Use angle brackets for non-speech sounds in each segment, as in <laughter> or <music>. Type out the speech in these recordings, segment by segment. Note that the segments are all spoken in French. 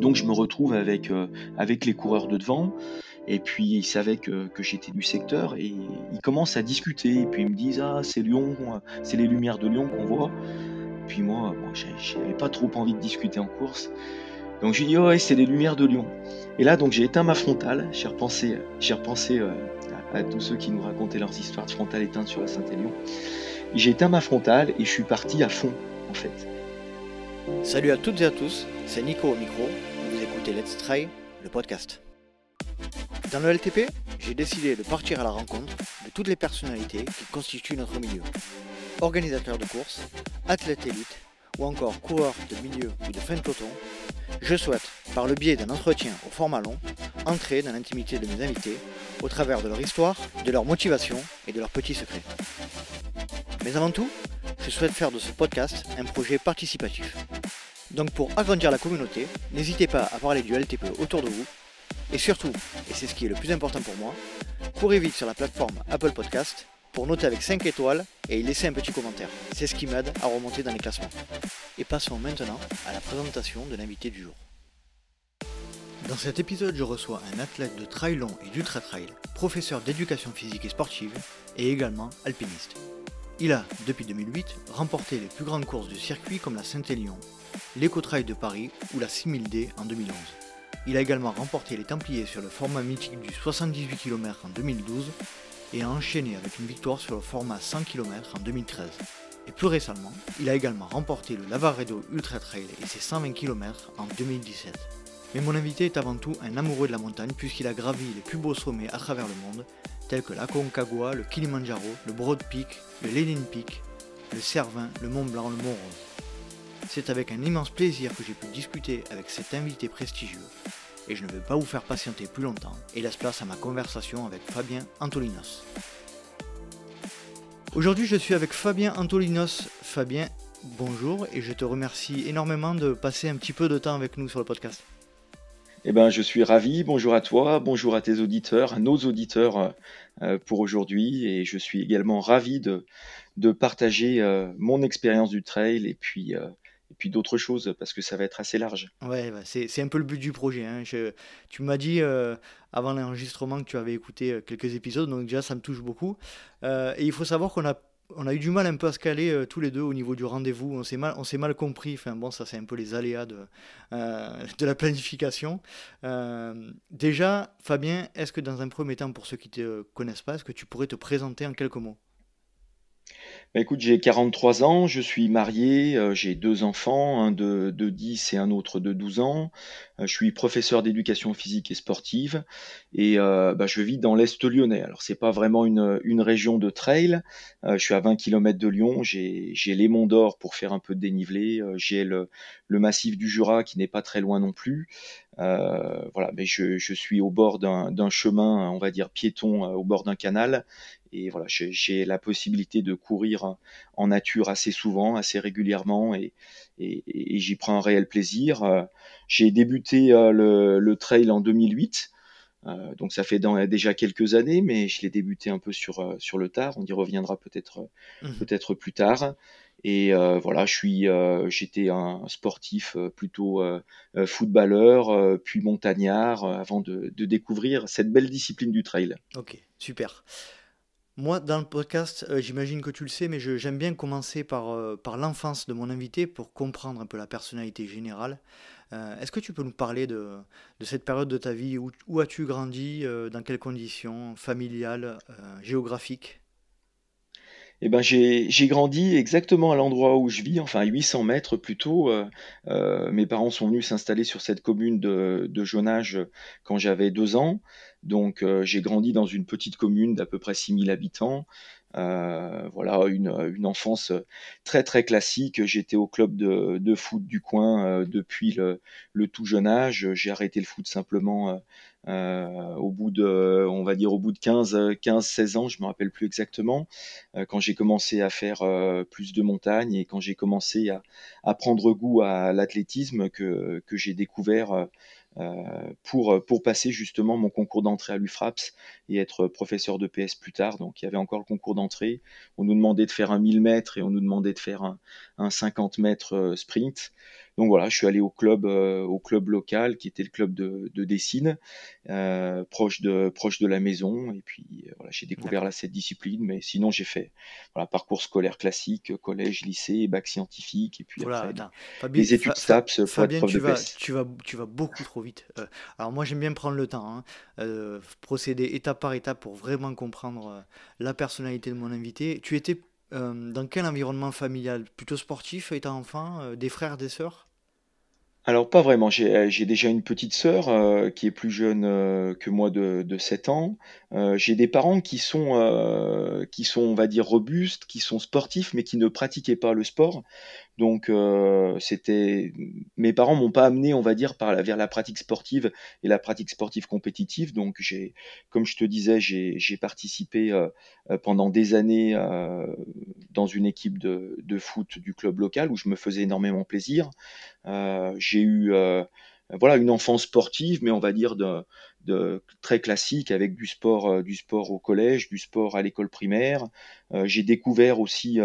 donc je me retrouve avec, avec les coureurs de devant. Et puis ils savaient que, que j'étais du secteur et ils commencent à discuter. Et puis ils me disent Ah, c'est Lyon, c'est les lumières de Lyon qu'on voit. Puis moi, bon, j'avais pas trop envie de discuter en course. Donc j'ai dit oh, ouais, c'est les lumières de Lyon. Et là, donc j'ai éteint ma frontale. J'ai repensé, j'ai repensé euh, à, tous ceux qui nous racontaient leurs histoires de frontale éteinte sur la Saint-Élion. J'ai éteint ma frontale et je suis parti à fond, en fait. Salut à toutes et à tous, c'est Nico au micro. Let's Try, le podcast. Dans le LTP, j'ai décidé de partir à la rencontre de toutes les personnalités qui constituent notre milieu. Organisateurs de courses, athlètes élites ou encore coureurs de milieu ou de fin de peloton, je souhaite, par le biais d'un entretien au format long, entrer dans l'intimité de mes invités au travers de leur histoire, de leur motivation et de leurs petits secrets. Mais avant tout, je souhaite faire de ce podcast un projet participatif. Donc pour agrandir la communauté, n'hésitez pas à parler du LTP autour de vous et surtout, et c'est ce qui est le plus important pour moi, courez vite sur la plateforme Apple Podcast pour noter avec 5 étoiles et y laisser un petit commentaire. C'est ce qui m'aide à remonter dans les classements. Et passons maintenant à la présentation de l'invité du jour. Dans cet épisode, je reçois un athlète de trail long et d'ultra trail, professeur d'éducation physique et sportive et également alpiniste. Il a, depuis 2008, remporté les plus grandes courses du circuit comme la Saint-Élion, l'Eco-Trail de Paris ou la 6000D en 2011. Il a également remporté les Templiers sur le format mythique du 78 km en 2012 et a enchaîné avec une victoire sur le format 100 km en 2013. Et plus récemment, il a également remporté le Lavaredo Ultra Trail et ses 120 km en 2017. Mais mon invité est avant tout un amoureux de la montagne puisqu'il a gravi les plus beaux sommets à travers le monde, tels que l'Aconcagua, le Kilimanjaro, le Broad Peak, le Lenin Peak, le Cervin, le Mont Blanc, le Mont Rose. C'est avec un immense plaisir que j'ai pu discuter avec cet invité prestigieux, et je ne vais pas vous faire patienter plus longtemps, et laisse place à ma conversation avec Fabien Antolinos. Aujourd'hui je suis avec Fabien Antolinos. Fabien, bonjour, et je te remercie énormément de passer un petit peu de temps avec nous sur le podcast. Eh ben, je suis ravi. Bonjour à toi, bonjour à tes auditeurs, à nos auditeurs euh, pour aujourd'hui. Et je suis également ravi de, partager euh, mon expérience du trail et puis euh, et puis d'autres choses parce que ça va être assez large. Ouais, bah, c'est un peu le but du projet. Hein. tu m'as dit euh, avant l'enregistrement que tu avais écouté euh, quelques épisodes, donc déjà ça me touche beaucoup. Euh, et il faut savoir qu'on a, eu du mal un peu à se caler tous les deux au niveau du rendez-vous. On s'est mal, compris. Enfin bon, ça c'est un peu les aléas de <laughs> la planification. déjà, Fabien, est-ce que dans un premier temps, pour ceux qui ne te connaissent pas, est-ce que tu pourrais te présenter en quelques mots? Bah, écoute, j'ai 43 ans, je suis marié, euh, j'ai deux enfants, un de, de 10 et un autre de 12 ans. Euh, je suis professeur d'éducation physique et sportive et euh, bah, je vis dans l'Est lyonnais. Alors c'est pas vraiment une, région de trail, je suis à 20 km de Lyon, j'ai les Monts d'Or pour faire un peu de dénivelé, j'ai le, massif du Jura qui n'est pas très loin non plus. voilà, mais je, suis au bord d'un chemin, on va dire piéton, au bord d'un canal et voilà, j'ai la possibilité de courir en nature assez souvent, assez régulièrement, et, et, j'y prends un réel plaisir. Euh, j'ai débuté euh, le, le, trail en 2008. Euh, donc ça fait dans, déjà quelques années, mais je l'ai débuté un peu sur, sur le tard. On y reviendra peut-être mmh. peut-être plus tard. Et voilà, je suis, j'étais un sportif plutôt footballeur, puis montagnard, avant de, de, découvrir cette belle discipline du trail. Ok, super. Moi, dans le podcast, euh, j'imagine que tu le sais, mais j'aime bien commencer par, euh, par l'enfance de mon invité pour comprendre un peu la personnalité générale. Euh, est-ce que tu peux nous parler de, cette période de ta vie Où, as-tu grandi Dans quelles conditions Familiales Géographiques? Eh ben, j'ai grandi exactement à l'endroit où je vis, enfin à 800 mètres plutôt. mes parents sont venus s'installer sur cette commune de, de Jonage quand j'avais deux ans. Donc euh, j'ai grandi dans une petite commune d'à peu près 6000 habitants. Euh, voilà, une, une, enfance très très classique. J'étais au club de, de foot du coin euh, depuis le, le, tout jeune âge. J'ai arrêté le foot simplement euh, au bout de, on va dire au bout de 15, 15 16 ans, je me rappelle plus exactement, quand j'ai commencé à faire plus de montagne et quand j'ai commencé à, à, prendre goût à l'athlétisme que, que j'ai découvert euh, pour, pour passer justement mon concours d'entrée à l'UFRAPS et être professeur de PS plus tard. Donc il y avait encore le concours d'entrée. On nous demandait de faire un 1000 mètres et on nous demandait de faire un, un 50 mètres euh, sprint. Donc voilà, je suis allé au club, au club local qui était le club de, de Dessine, proche de proche de la maison. Et puis voilà, j'ai découvert là cette discipline. Mais sinon, j'ai fait voilà parcours scolaire classique, collège, lycée, bac scientifique, et puis après, les études STAPS prof tu de vas, tu vas, tu vas beaucoup trop vite. alors moi, j'aime bien prendre le temps, hein, procéder étape par étape pour vraiment comprendre la personnalité de mon invité. Tu étais euh, dans quel environnement familial? Plutôt sportif étant enfant euh, Des frères, des sœurs? Alors pas vraiment, j'ai euh, déjà une petite sœur qui est plus jeune que moi de, de 7 ans. j'ai des parents qui sont, qui sont, on va dire, robustes, qui sont sportifs, mais qui ne pratiquaient pas le sport. Donc c'était, mes parents m'ont pas amené, on va dire, par la, vers la pratique sportive et la pratique sportive compétitive. Donc j'ai, comme je te disais, j'ai participé pendant des années dans une équipe de, de foot du club local où je me faisais énormément plaisir. Euh, j'ai eu euh, voilà une enfance sportive, mais on va dire de, de très classique avec du sport, euh, du sport au collège, du sport à l'école primaire. j'ai découvert aussi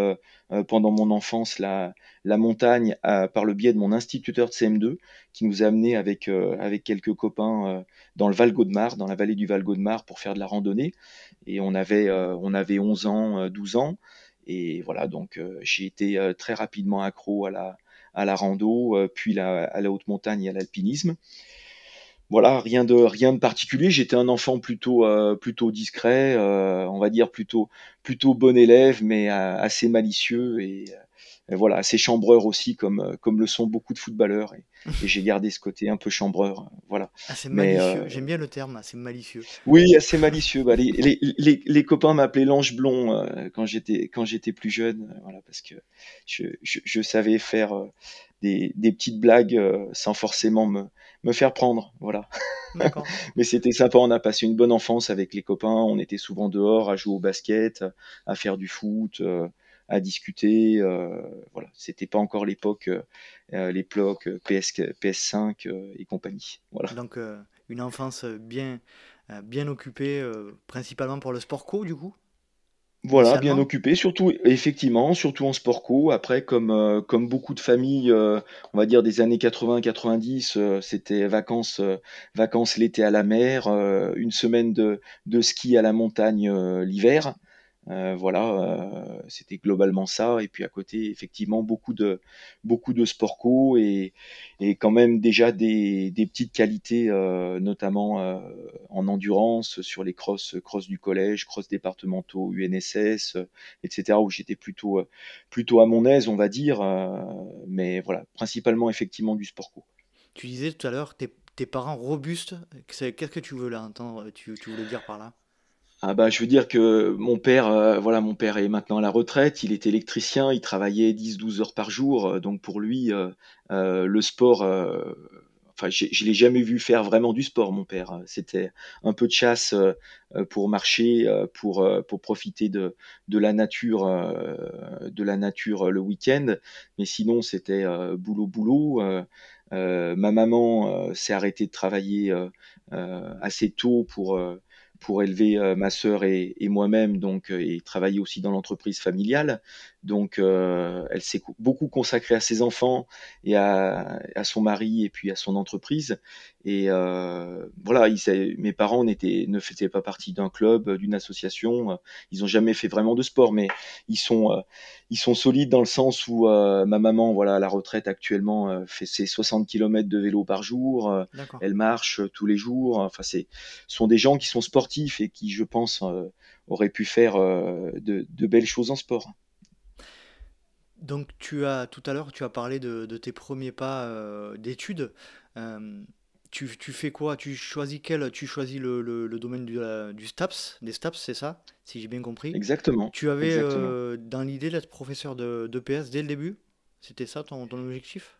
pendant mon enfance la, la montagne par le biais de mon instituteur de CM2 qui nous a amené avec, avec quelques copains dans le Val-Gaudemar, dans la vallée du Val-Gaudemar pour faire de la randonnée. Et on avait, on avait 11 ans, 12 ans. Et voilà, donc j'ai été très rapidement accro à la, à la rando, euh, puis à la haute montagne et à l'alpinisme. Voilà, rien de rien de particulier. J'étais un enfant plutôt euh, plutôt discret, euh, on va dire plutôt plutôt bon élève, mais assez malicieux et voilà, assez chambreur aussi, comme, euh, comme le sont beaucoup de footballeurs. Et, <laughs> j'ai gardé ce côté un peu chambreur. Voilà. Assez malicieux, euh, j'aime bien le terme, assez malicieux. Oui, assez malicieux. Bah, les, les, les, les, copains m'appelaient l'ange blond euh, quand j'étais quand j'étais plus jeune, voilà, parce que je, je, je savais faire des, des, petites blagues sans forcément me, me faire prendre. Voilà. <laughs> Mais c'était sympa, on a passé une bonne enfance avec les copains, on était souvent dehors à jouer au basket, à faire du foot à discuter. Euh, voilà, c'était pas encore l'époque, euh, euh, l'époque PS, PS5 et compagnie. Voilà. Donc une enfance bien, bien occupée, principalement pour le sport co du coup? Voilà, bien occupé, surtout effectivement, surtout en sport co. Après, comme comme beaucoup de familles, on va dire des années 80-90, c'était vacances vacances l'été à la mer, une semaine de de ski à la montagne l'hiver. Euh, voilà, euh, c'était globalement ça. Et puis à côté, effectivement, beaucoup de beaucoup de sport co et, et quand même déjà des, petites qualités, euh, notamment en endurance sur les crosses cross du collège, cross départementaux, UNSS, etc. Où j'étais plutôt plutôt à mon aise, on va dire. mais voilà, principalement effectivement du sport co. Tu disais tout à l'heure tes, parents robustes. Qu'est-ce que tu veux là tu voulais dire par là? Ah bah, je veux dire que mon père, euh, voilà, mon père est maintenant à la retraite, il est électricien, il travaillait 10-12 heures par jour, euh, donc pour lui, euh, le sport, enfin, je l'ai jamais vu faire vraiment du sport, mon père. C'était un peu de chasse pour marcher, pour, pour profiter de, de la nature, de la nature le week-end, mais sinon c'était boulot boulot. ma maman s'est arrêtée de travailler assez tôt pour pour élever euh, ma sœur et, moi-même, donc euh, et travailler aussi dans l'entreprise familiale. Donc, euh, elle s'est beaucoup consacrée à ses enfants et à, son mari et puis à son entreprise. Et voilà, mes parents n'étaient, ne faisaient pas partie d'un club, d'une association. Ils n'ont jamais fait vraiment de sport, mais ils sont, ils sont solides dans le sens où ma maman, voilà, à la retraite actuellement, fait ses 60 km de vélo par jour. elle marche tous les jours. Enfin, c'est, sont des gens qui sont sportifs et qui, je pense, euh, aurait pu faire euh, de, belles choses en sport. Donc tu as tout à l'heure tu as parlé de, tes premiers pas euh, d'études. Tu, fais quoi? Tu choisis quel? Tu choisis le, domaine du, du, STAPS, des STAPS, c'est ça? Si j'ai bien compris. Exactement. Tu avais dans l'idée d'être professeur de, PS dès le début? C'était ça ton, ton objectif?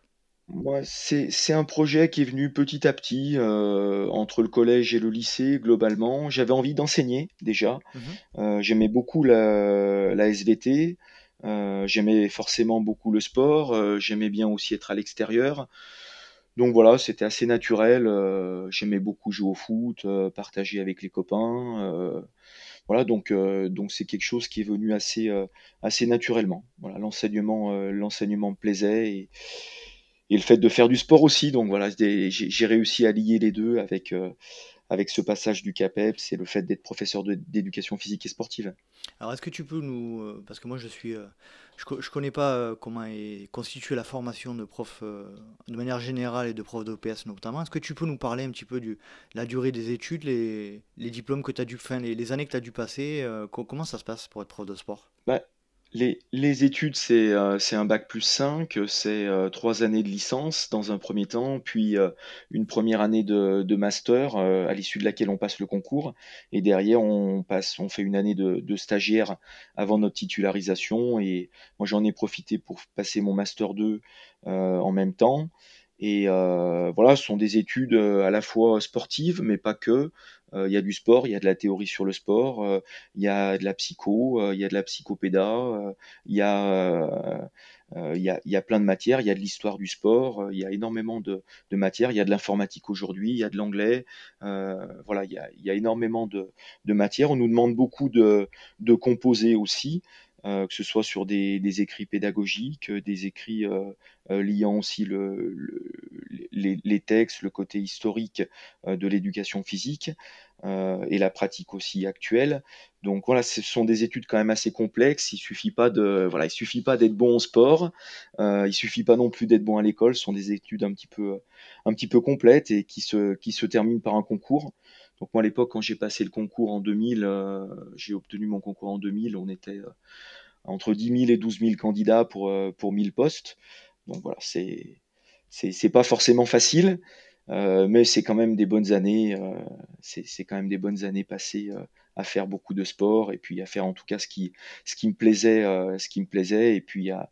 Moi, c'est un projet qui est venu petit à petit, euh, entre le collège et le lycée, globalement. J'avais envie d'enseigner déjà. Mmh euh, j'aimais beaucoup la la SVT, euh, j'aimais forcément beaucoup le sport, j'aimais bien aussi être à l'extérieur. Donc voilà, c'était assez naturel, j'aimais beaucoup jouer au foot, partager avec les copains, voilà donc donc c'est quelque chose qui est venu assez, assez naturellement. Voilà, l'enseignement, l'enseignement me plaisait et le fait de faire du sport aussi. Donc voilà, j'ai réussi à lier les deux avec, euh, avec ce passage du CAPEP, c'est le fait d'être professeur d'éducation physique et sportive. Alors est-ce que tu peux nous, euh, parce que moi je suis, euh, je, je connais pas comment est constituée la formation de prof de manière générale et de prof d'OPS notamment, est-ce que tu peux nous parler un petit peu de la durée des études, les, les diplômes que tu as dû, les, les, années que tu as dû passer, comment ça se passe pour être prof de sport? Bah, les, études, c'est euh, un bac plus 5, c'est euh, trois années de licence dans un premier temps, puis euh, une première année de, master à l'issue de laquelle on passe le concours, et derrière on fait une année de, stagiaire avant notre titularisation. Et moi j'en ai profité pour passer mon master 2 en même temps. Et voilà, ce sont des études à la fois sportives, mais pas que. Il y a du sport, il y a de la théorie sur le sport, il y a de la psycho, il y a de la psychopéda, il y a y, a, plein de matières, il y a de l'histoire du sport, il y a énormément de, de matières, il y a de l'informatique aujourd'hui, il y a de l'anglais, euh, voilà, il y, a, y, a, énormément de, de, matières. On nous demande beaucoup de, de composer aussi. Euh, que ce soit sur des, écrits pédagogiques, des écrits euh, euh, liant aussi le, les, textes, le côté historique de l'éducation physique et la pratique aussi actuelle. Donc voilà, ce sont des études quand même assez complexes. Il suffit pas de voilà, il suffit pas d'être bon au sport, il suffit pas non plus d'être bon à l'école. Ce sont des études un petit peu un petit peu complètes et qui se qui se terminent par un concours. Donc moi à l'époque quand j'ai passé le concours en 2000, j'ai obtenu mon concours en 2000, on était entre 10 000 et 12 000 candidats pour, euh, pour 1000 postes. Donc voilà, c'est c'est pas forcément facile, euh, mais c'est quand même des bonnes années. Euh, c'est quand même des bonnes années passées à faire beaucoup de sport et puis à faire en tout cas ce qui ce qui me plaisait, ce qui me plaisait et puis à,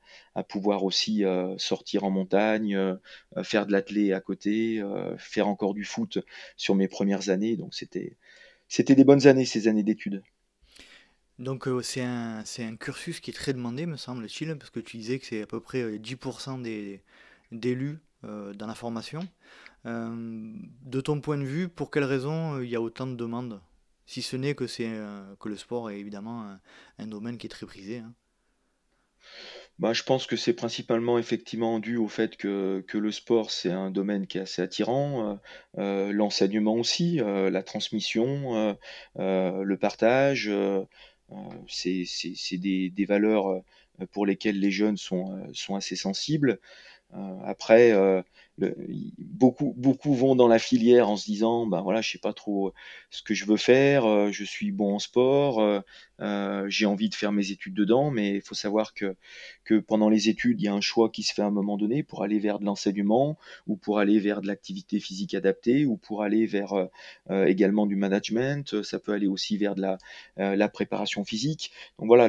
pouvoir aussi sortir en montagne, faire de l'athlé à côté, faire encore du foot sur mes premières années. Donc c'était c'était des bonnes années ces années d'études. Donc euh, c'est un, un cursus qui est très demandé, me semble-t-il, parce que tu disais que c'est à peu près 10% euh, des, d'élus euh, dans la formation. de ton point de vue, pour quelles raisons il y a autant de demandes? Si ce n'est que, c'est, que le sport est évidemment un, domaine qui est très prisé. Hein. Bah, je pense que c'est principalement effectivement dû au fait que, que le sport c'est un domaine qui est assez attirant, l'enseignement aussi, la transmission, le partage. Euh, c'est des, des, valeurs euh, pour lesquelles les jeunes sont, euh, sont assez sensibles. Après, beaucoup, beaucoup vont dans la filière en se disant, ben voilà, je sais pas trop ce que je veux faire, euh, je suis bon en sport, euh, euh, j'ai envie de faire mes études dedans, mais il faut savoir que, que pendant les études, il y a un choix qui se fait à un moment donné pour aller vers de l'enseignement ou pour aller vers de l'activité physique adaptée ou pour aller vers également du management. Ça peut aller aussi vers de la, la préparation physique. Donc voilà,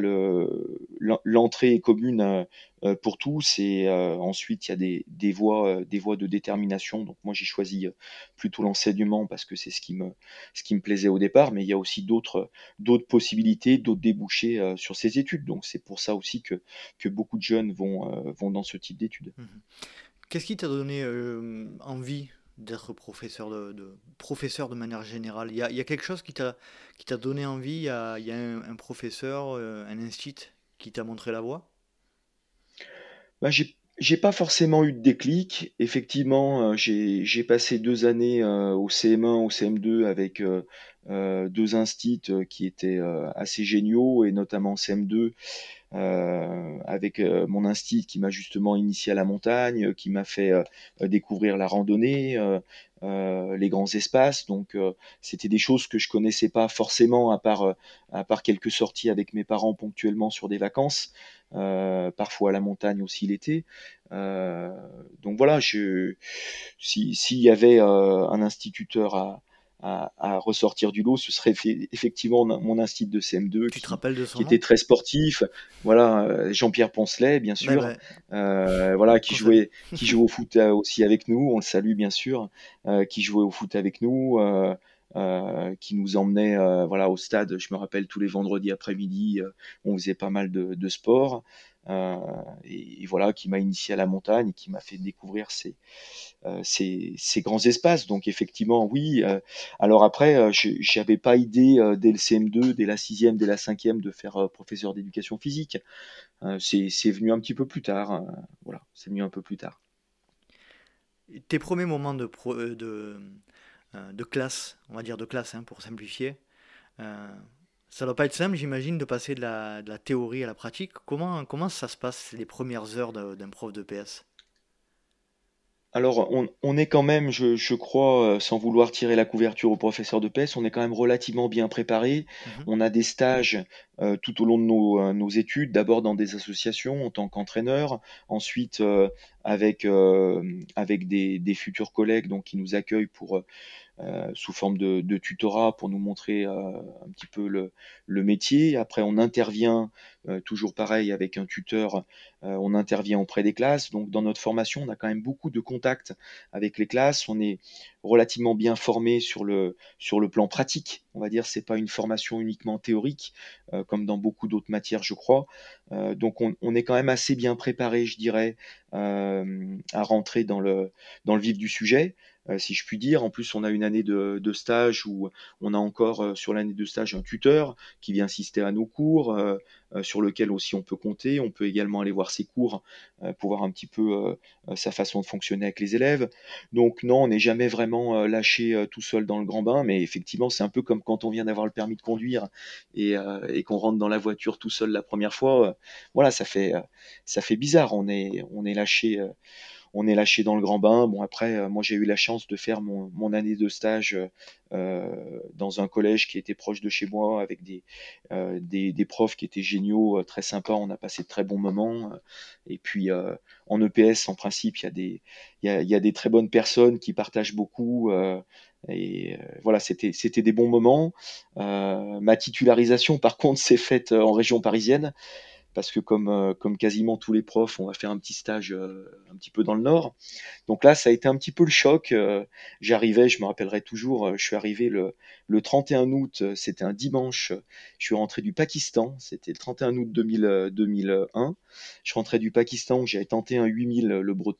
l'entrée est commune pour tous et ensuite il y a des, des voies, des voies de détermination. Donc moi j'ai choisi euh, plutôt l'enseignement parce que c'est ce qui me ce qui me plaisait au départ, mais il y a aussi d'autres d'autres possibilités, d'autres débouchés euh, sur ces études. Donc c'est pour ça aussi que que beaucoup de jeunes vont euh, vont dans ce type d'études. Mmh Qu'est-ce qui t'a donné envie d'être professeur de, professeur de manière générale? Il y a, y a quelque chose qui t'a qui t'a donné envie? Il y a, y a un, professeur, un institut qui t'a montré la voie? Bah, j'ai j'ai pas forcément eu de déclic. Effectivement, euh, j'ai passé deux années euh, au CM1, au CM2 avec euh, deux instits qui étaient assez géniaux et notamment CM2 avec mon instit qui m'a justement initié à la montagne, qui m'a fait découvrir la randonnée, les grands espaces. Donc c'était des choses que je connaissais pas forcément à part à part quelques sorties avec mes parents ponctuellement sur des vacances. Euh, parfois à la montagne aussi l'été. Euh, donc voilà, s'il y avait euh, un instituteur à, à, ressortir du lot, ce serait effectivement mon institut de CM2 qui, était très sportif. Voilà, Jean-Pierre Poncelet, bien sûr, voilà, qui jouait, qui <laughs> jouait au foot aussi avec nous. On le salue bien sûr, qui jouait au foot avec nous. Euh, qui nous emmenait euh, voilà, au stade, je me rappelle, tous les vendredis après-midi, euh, on faisait pas mal de, de sport. Et, voilà, qui m'a initié à la montagne, qui m'a fait découvrir ces, ces, ces, grands espaces. Donc effectivement, oui. alors après, je n'avais pas idée dès le CM2, dès la sixième, dès la cinquième, de faire professeur d'éducation physique. c'est venu un petit peu plus tard. voilà, c'est venu un peu plus tard. tes premiers moments de, de, de classe, on va dire de classe hein, pour simplifier, ça doit pas être simple, j'imagine, de passer de la, de la, théorie à la pratique. Comment, comment ça se passe les premières heures d'un prof de PS alors, on, est quand même, je, crois, euh, sans vouloir tirer la couverture au professeur de PES, on est quand même relativement bien préparé. Mhm. On a des stages euh, tout au long de euh, nos, études, d'abord dans des associations en tant qu'entraîneur, ensuite avec, avec des, futurs collègues donc, qui nous accueillent euh, sous forme de, tutorat pour nous montrer euh, un petit peu le, métier. Après, on intervient euh, toujours pareil avec un tuteur, on intervient auprès des classes. Donc, dans notre formation, on a quand même beaucoup de contacts avec les classes. On est relativement bien formé sur le plan pratique. On va dire, c'est pas une formation uniquement théorique, comme dans beaucoup d'autres matières, je crois. donc, on, est quand même assez bien préparé, je dirais, à rentrer dans le, dans le vif du sujet. Euh, si je puis dire. En plus, on a une année de, stage où on a encore euh, sur l'année de stage un tuteur qui vient assister à nos cours, euh, sur lequel aussi on peut compter. On peut également aller voir ses cours pour voir un petit peu sa façon de fonctionner avec les élèves. Donc non, on n'est jamais vraiment lâché tout seul dans le grand bain, mais effectivement, c'est un peu comme quand on vient d'avoir le permis de conduire et, qu'on rentre dans la voiture tout seul la première fois. voilà, ça fait ça fait bizarre. On est on est lâché on est lâché dans le grand bain. Bon, après, euh, moi, j'ai eu la chance de faire mon, année de stage euh, dans un collège qui était proche de chez moi, avec des, euh, profs qui étaient géniaux, très sympas. On a passé de très bons moments. Et puis, en EPS, en principe, il y, a des, très bonnes personnes qui partagent beaucoup. et voilà, c'était des bons moments. ma titularisation, par contre, s'est faite en région parisienne parce que comme, euh, comme quasiment tous les profs, on va faire un petit stage euh, un petit peu dans le nord. Donc là, ça a été un petit peu le choc. Euh, j'arrivais, je me rappellerai toujours, je suis arrivé le, le 31 août, c'était un dimanche, je suis rentré du Pakistan, c'était le 31 août 2000, 2001. Je rentrais du Pakistan où j'avais tenté un 8000 le Broad.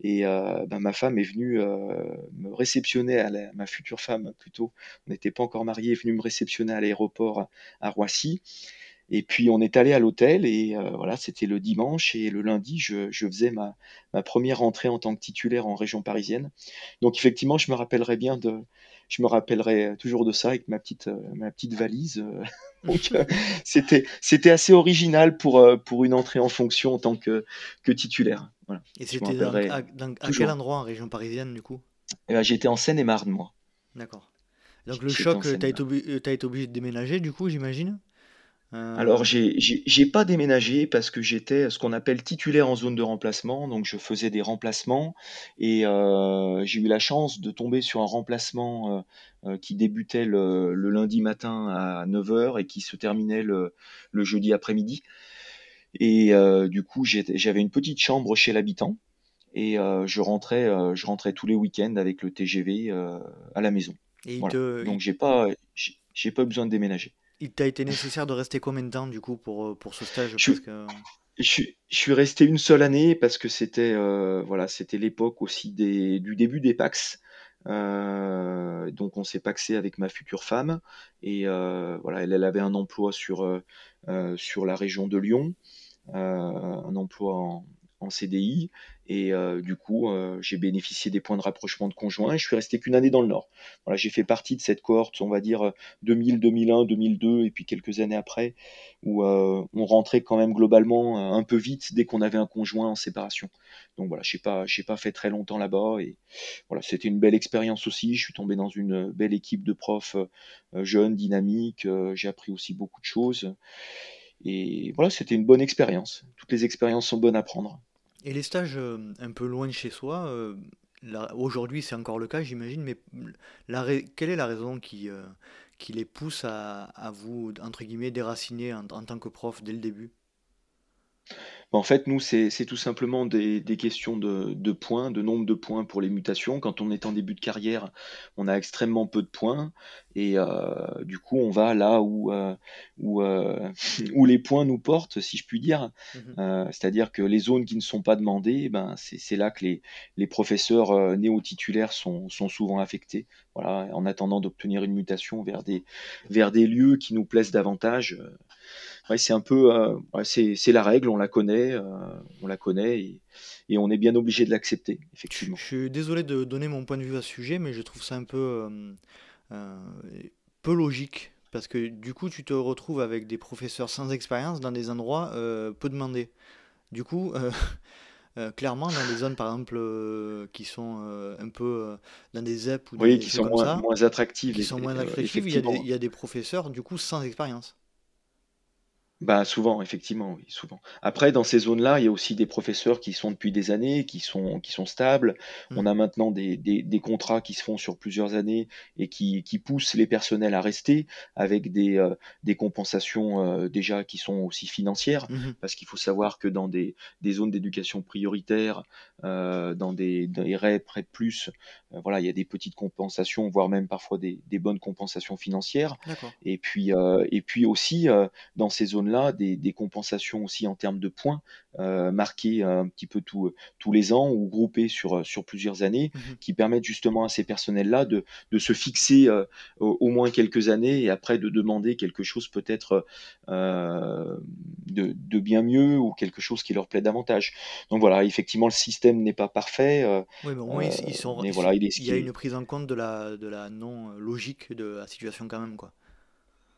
Et ben, ma femme est venue me réceptionner, à ma future femme plutôt, on n'était pas encore mariés, est venue me réceptionner à l'aéroport à Roissy. Et puis on est allé à l'hôtel et euh, voilà, c'était le dimanche et le lundi, je, je faisais ma, ma, première entrée en tant que titulaire en région parisienne. Donc effectivement, je me rappellerai bien de, je me rappellerai toujours de ça avec ma petite, euh, ma petite valise. Euh. <laughs> Donc c'était, c'était assez original pour, pour une entrée en fonction en tant que, que titulaire. Voilà. Et c'était dans, à, quel endroit en région parisienne du coup? Eh ben, J'étais en Seine-et-Marne moi. D'accord. Donc le choc, tu as, as, été obligé de déménager du coup, j'imagine? Alors, euh. j'ai pas déménagé parce que j'étais ce qu'on appelle titulaire en zone de remplacement, donc je faisais des remplacements et euh, j'ai eu la chance de tomber sur un remplacement euh, qui débutait le, lundi matin à 9h et qui se terminait le, jeudi après-midi. Et du coup, j'avais une petite chambre chez l'habitant et je rentrais, je rentrais tous les week-ends avec le TGV à la maison. Donc j'ai pas, j'ai pas besoin de déménager. Il t'a été nécessaire de rester combien de temps du coup pour, euh, pour ce stage je, je, suis resté une seule année parce que c'était euh, voilà, c'était l'époque aussi des, du début des Pax. Euh, donc on s'est paxé avec ma future femme et voilà, elle, elle, avait un emploi sur, sur la région de Lyon, un emploi en, en CDI et euh, du coup euh, j'ai bénéficié des points de rapprochement de conjoint et je suis resté qu'une année dans le Nord. Voilà, j'ai fait partie de cette cohorte, on va dire 2000, 2001, 2002 et puis quelques années après où euh, on rentrait quand même globalement un peu vite dès qu'on avait un conjoint en séparation. Donc voilà, j'ai pas pas fait très longtemps là-bas et voilà, c'était une belle expérience aussi. Je suis tombé dans une belle équipe de profs jeunes, dynamiques. j'ai appris aussi beaucoup de choses. Et voilà, c'était une bonne expérience. Toutes les expériences sont bonnes à prendre. Et les stages euh, un peu loin de chez soi, euh, aujourd'hui c'est encore le cas j'imagine, mais quelle est la raison qui, euh, qui les pousse à, vous, entre guillemets, déraciner en tant que prof dès le début? En fait, nous, c'est tout simplement des, questions de, points, de nombre de points pour les mutations. Quand on est en début de carrière, on a extrêmement peu de points. Et euh, du coup, on va là où, euh, euh, <laughs> où, les points nous portent, si je puis dire. Mhm. C'est-à-dire que les zones qui ne sont pas demandées, ben, c'est là que les, les professeurs néo-titulaires sont, sont souvent affectés. Voilà, en attendant d'obtenir une mutation vers des, vers des lieux qui nous plaisent davantage. C'est un peu, c'est la règle, on la connaît, on la connaît et, et on est bien obligé de l'accepter, effectivement. Je suis désolé de donner mon point de vue à ce sujet, mais je trouve ça un peu, peu logique parce que du coup, tu te retrouves avec des professeurs sans expérience dans des endroits peu demandés. Du coup, <laughs> Euh, clairement, dans des zones, par exemple, euh, qui sont euh, un peu dans des ZEP ou des qui sont moins, moins attractives. Qui sont moins attractives, il y, a des, il y, a des, professeurs, du coup, sans expérience. Bah souvent, effectivement, oui, souvent. Après, dans ces zones-là, il y a aussi des professeurs qui sont depuis des années, qui sont, qui sont stables. On mmh. a maintenant des, des, des contrats qui se font sur plusieurs années et qui, qui poussent les personnels à rester avec des, euh, des compensations euh, déjà qui sont aussi financières. Mmh Parce qu'il faut savoir que dans des, des zones d'éducation prioritaire, euh, dans des, dans les REP, plus, euh, voilà, il y a des petites compensations, voire même parfois des, des bonnes compensations financières. Et puis, euh, et puis aussi, dans ces zones là des, compensations aussi en termes de points euh, marqués un petit peu tous les ans ou groupés sur, sur plusieurs années, mmh qui permettent justement à ces personnels-là de, de, se fixer euh, au, moins quelques années et après de demander quelque chose peut-être euh, de, de, bien mieux ou quelque chose qui leur plaît davantage. Donc voilà, effectivement, le système n'est pas parfait. oui, mais au moins, ils, sont, voilà, il, il y a une prise en compte de la, de la non-logique de la situation quand même. quoi.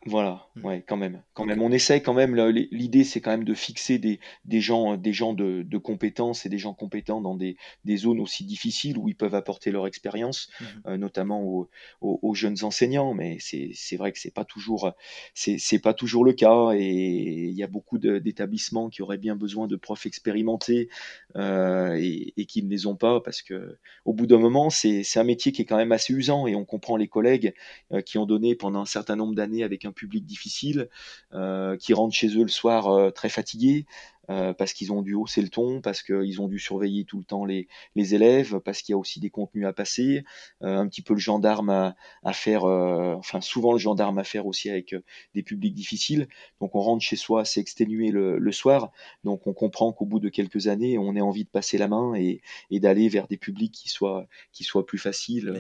Voilà, mmh. ouais, quand même, quand même. On essaye quand même. L'idée, c'est quand même de fixer des, des gens, des gens de, de compétences et des gens compétents dans des, des zones aussi difficiles où ils peuvent apporter leur expérience, mmh euh, notamment aux, aux, jeunes enseignants. Mais c'est vrai que c'est pas toujours, c'est pas toujours le cas et il y a beaucoup d'établissements qui auraient bien besoin de profs expérimentés euh, et, et qui ne les ont pas parce que au bout d'un moment, c'est un métier qui est quand même assez usant et on comprend les collègues euh, qui ont donné pendant un certain nombre d'années avec un public difficile, euh, qui rentrent chez eux le soir euh, très fatigués, euh, parce qu'ils ont dû hausser le ton, parce qu'ils ont dû surveiller tout le temps les, les élèves, parce qu'il y a aussi des contenus à passer, un petit peu le gendarme à, à faire, enfin souvent le gendarme à faire aussi avec des publics difficiles. Donc on rentre chez soi assez exténué le, le soir, donc on comprend qu'au bout de quelques années, on a envie de passer la main et, et d'aller vers des publics qui soient, qui soient plus faciles.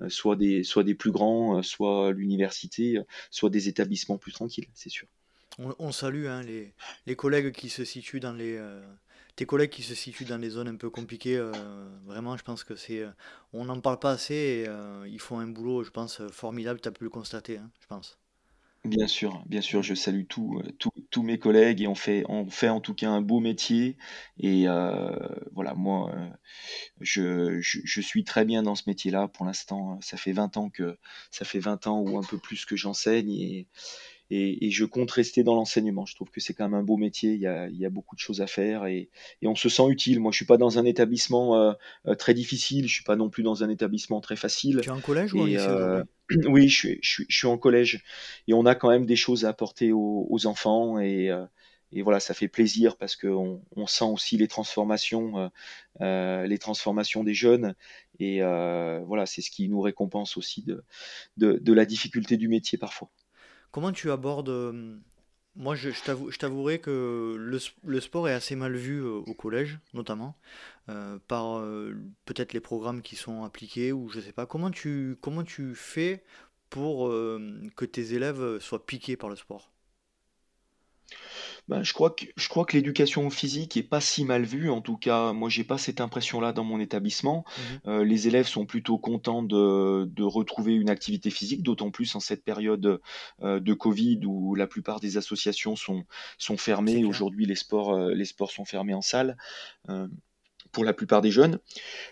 Euh, soit des, soit des plus grands, euh, soit l'université, euh, soit des établissements plus tranquilles, c'est sûr. On, salue hein, les, les, collègues qui se situent dans les tes collègues qui se situent dans des zones un peu compliquées. vraiment, je pense que c'est on n'en parle pas assez. Et, ils font un boulot, je pense, formidable. Tu as pu le constater, hein, je pense. Bien sûr, bien sûr, je salue tous tous mes collègues et on fait, on fait en tout cas un beau métier. Et euh, voilà, moi, euh, je, je, suis très bien dans ce métier-là. Pour l'instant, ça fait 20 ans que ça fait 20 ans ou un peu plus que j'enseigne et, je compte rester dans l'enseignement. Je trouve que c'est quand même un beau métier, il y a, il y a beaucoup de choses à faire et, et, on se sent utile. Moi, je suis pas dans un établissement euh, euh, très difficile, je suis pas non plus dans un établissement très facile. Tu es en collège ou en lycée euh, <clears throat> Oui, je suis, je, suis, je suis, en collège et on a quand même des choses à apporter aux, aux enfants et, euh, et voilà, ça fait plaisir parce qu'on on sent aussi les transformations, euh, les transformations des jeunes. Et euh, voilà, c'est ce qui nous récompense aussi de, de, de, la difficulté du métier parfois. Comment tu abordes... Euh, moi, je, je t'avouerai que le, sport est assez mal vu euh, au collège, notamment, euh, par peut-être les programmes qui sont appliqués ou je sais pas. Comment tu, comment tu fais pour que tes élèves soient piqués par le sport? Ben, je crois que, je crois que l'éducation physique est pas si mal vue. En tout cas, moi, j'ai pas cette impression-là dans mon établissement. Mmh euh, les élèves sont plutôt contents de, de retrouver une activité physique, d'autant plus en cette période euh, de Covid où la plupart des associations sont, sont fermées. Aujourd'hui, les sports, euh, les sports sont fermés en salle pour la plupart des jeunes.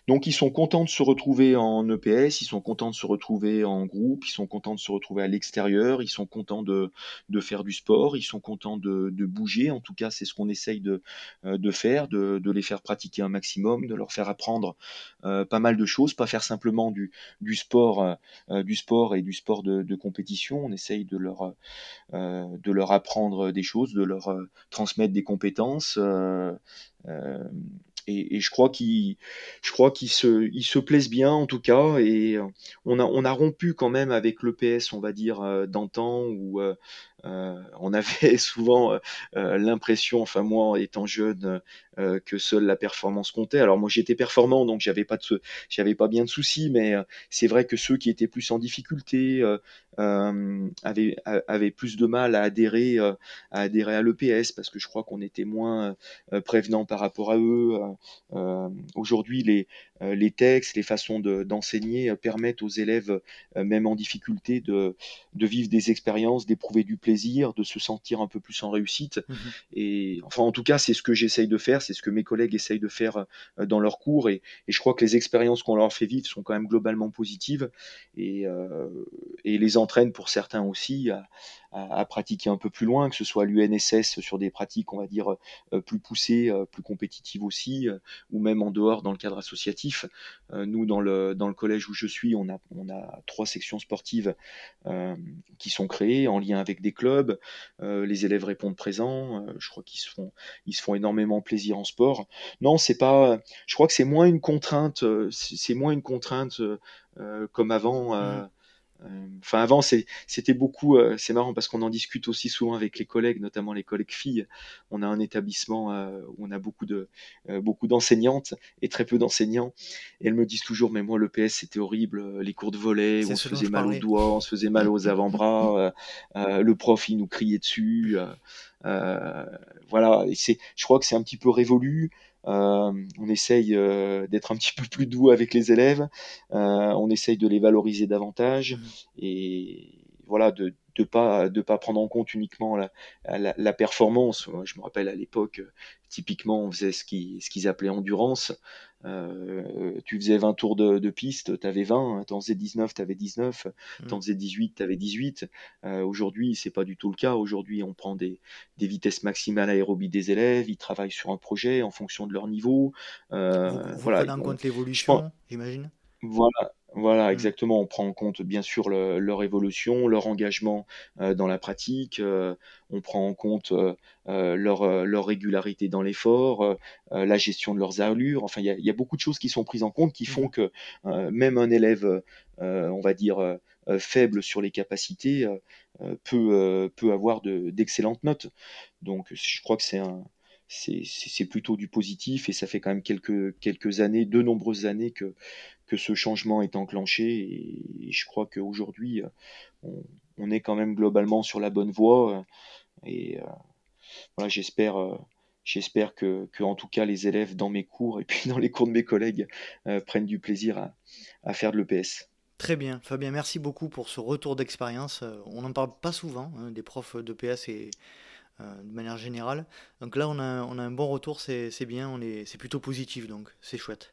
Donc ils sont contents de se retrouver en EPS, ils sont contents de se retrouver en groupe, ils sont contents de se retrouver à l'extérieur, ils sont contents de, de, faire du sport, ils sont contents de, de bouger. En tout cas, c'est ce qu'on essaye de, euh, de faire, de, les faire pratiquer un maximum, de leur faire apprendre euh, pas mal de choses, pas faire simplement du, du sport, euh, du sport et du sport de, compétition. On essaye de leur, euh, de leur apprendre des choses, de leur transmettre des compétences et, je crois qu'ils je crois qu'ils se ils se plaisent bien en tout cas et on a on a rompu quand même avec l'EPS on va dire d'antan où euh, on avait <laughs> souvent euh, euh, l'impression, enfin moi étant jeune, que seule la performance comptait. Alors moi j'étais performant, donc j'avais pas de, j'avais pas bien de soucis, mais c'est vrai que ceux qui étaient plus en difficulté avaient, avaient plus de mal à adhérer, à adhérer à l'EPS parce que je crois qu'on était moins prévenant par rapport à eux. Aujourd'hui, les, les textes, les façons d'enseigner permettent aux élèves, même en difficulté, de, de vivre des expériences, d'éprouver du plaisir de se sentir un peu plus en réussite. Mmh et enfin, en tout cas, c'est ce que j'essaye de faire, c'est ce que mes collègues essayent de faire euh, dans leurs cours. Et, je crois que les expériences qu'on leur fait vivre sont quand même globalement positives et, euh, et les entraînent pour certains aussi à, à, pratiquer un peu plus loin, que ce soit l'UNSS sur des pratiques, on va dire, euh, plus poussées, euh, plus compétitives aussi, euh, ou même en dehors dans le cadre associatif. Nous, dans le, dans le collège où je suis, on a, on a trois sections sportives qui sont créées en lien avec des clubs. les élèves répondent présents. je crois qu'ils se font, se font énormément plaisir en sport. Non, c'est pas. Je crois que c'est moins une contrainte. C'est moins une contrainte comme avant. Mmh. Euh, enfin, avant, c'était beaucoup. Euh, c'est marrant parce qu'on en discute aussi souvent avec les collègues, notamment les collègues filles. On a un établissement euh, où on a beaucoup de beaucoup d'enseignantes et très peu d'enseignants. Et elles me disent toujours, mais moi, le PS, c'était horrible. Les cours de volet, on se faisait mal aux doigts, on se faisait mal aux <laughs> avant-bras. le prof, il nous criait dessus. voilà. Et c'est, je crois que c'est un petit peu révolu. Euh, on essaye euh, d'être un petit peu plus doux avec les élèves, euh, on essaye de les valoriser davantage mmh. et voilà de de pas de pas prendre en compte uniquement la, la, performance. Je me rappelle à l'époque, typiquement, on faisait ce qu'ils ce qu'ils appelaient endurance. Euh, tu faisais 20 tours de, de piste, tu avais 20, tu en faisais 19, tu avais 19, tu en faisais 18, tu avais 18. Euh, Aujourd'hui, c'est pas du tout le cas. Aujourd'hui, on prend des, des vitesses maximales aérobie des élèves, ils travaillent sur un projet en fonction de leur niveau. Euh, vous, voilà, prenez en compte l'évolution, j'imagine? Voilà, voilà, mmh. exactement. On prend en compte bien sûr leur évolution, leur engagement euh, dans la pratique. Euh, on prend en compte euh, leur, leur régularité dans l'effort, la gestion de leurs allures. Enfin, il y a, y a, beaucoup de choses qui sont prises en compte qui font mmh. que même un élève, on va dire, faible sur les capacités, peut, peut avoir d'excellentes notes. Donc, je crois que c'est un, c'est plutôt du positif et ça fait quand même quelques, années, de nombreuses années que, que ce changement est enclenché et, je crois qu'aujourd'hui on, on, est quand même globalement sur la bonne voie et euh, voilà, j'espère j'espère que, en tout cas les élèves dans mes cours et puis <laughs> dans les cours de mes collègues euh, prennent du plaisir à, faire de l'EPS. Très bien, Fabien, merci beaucoup pour ce retour d'expérience. On n'en parle pas souvent hein, des profs d'EPS et euh, de manière générale. Donc là, on a, on a un bon retour, c'est bien, on est, c'est plutôt positif, donc c'est chouette.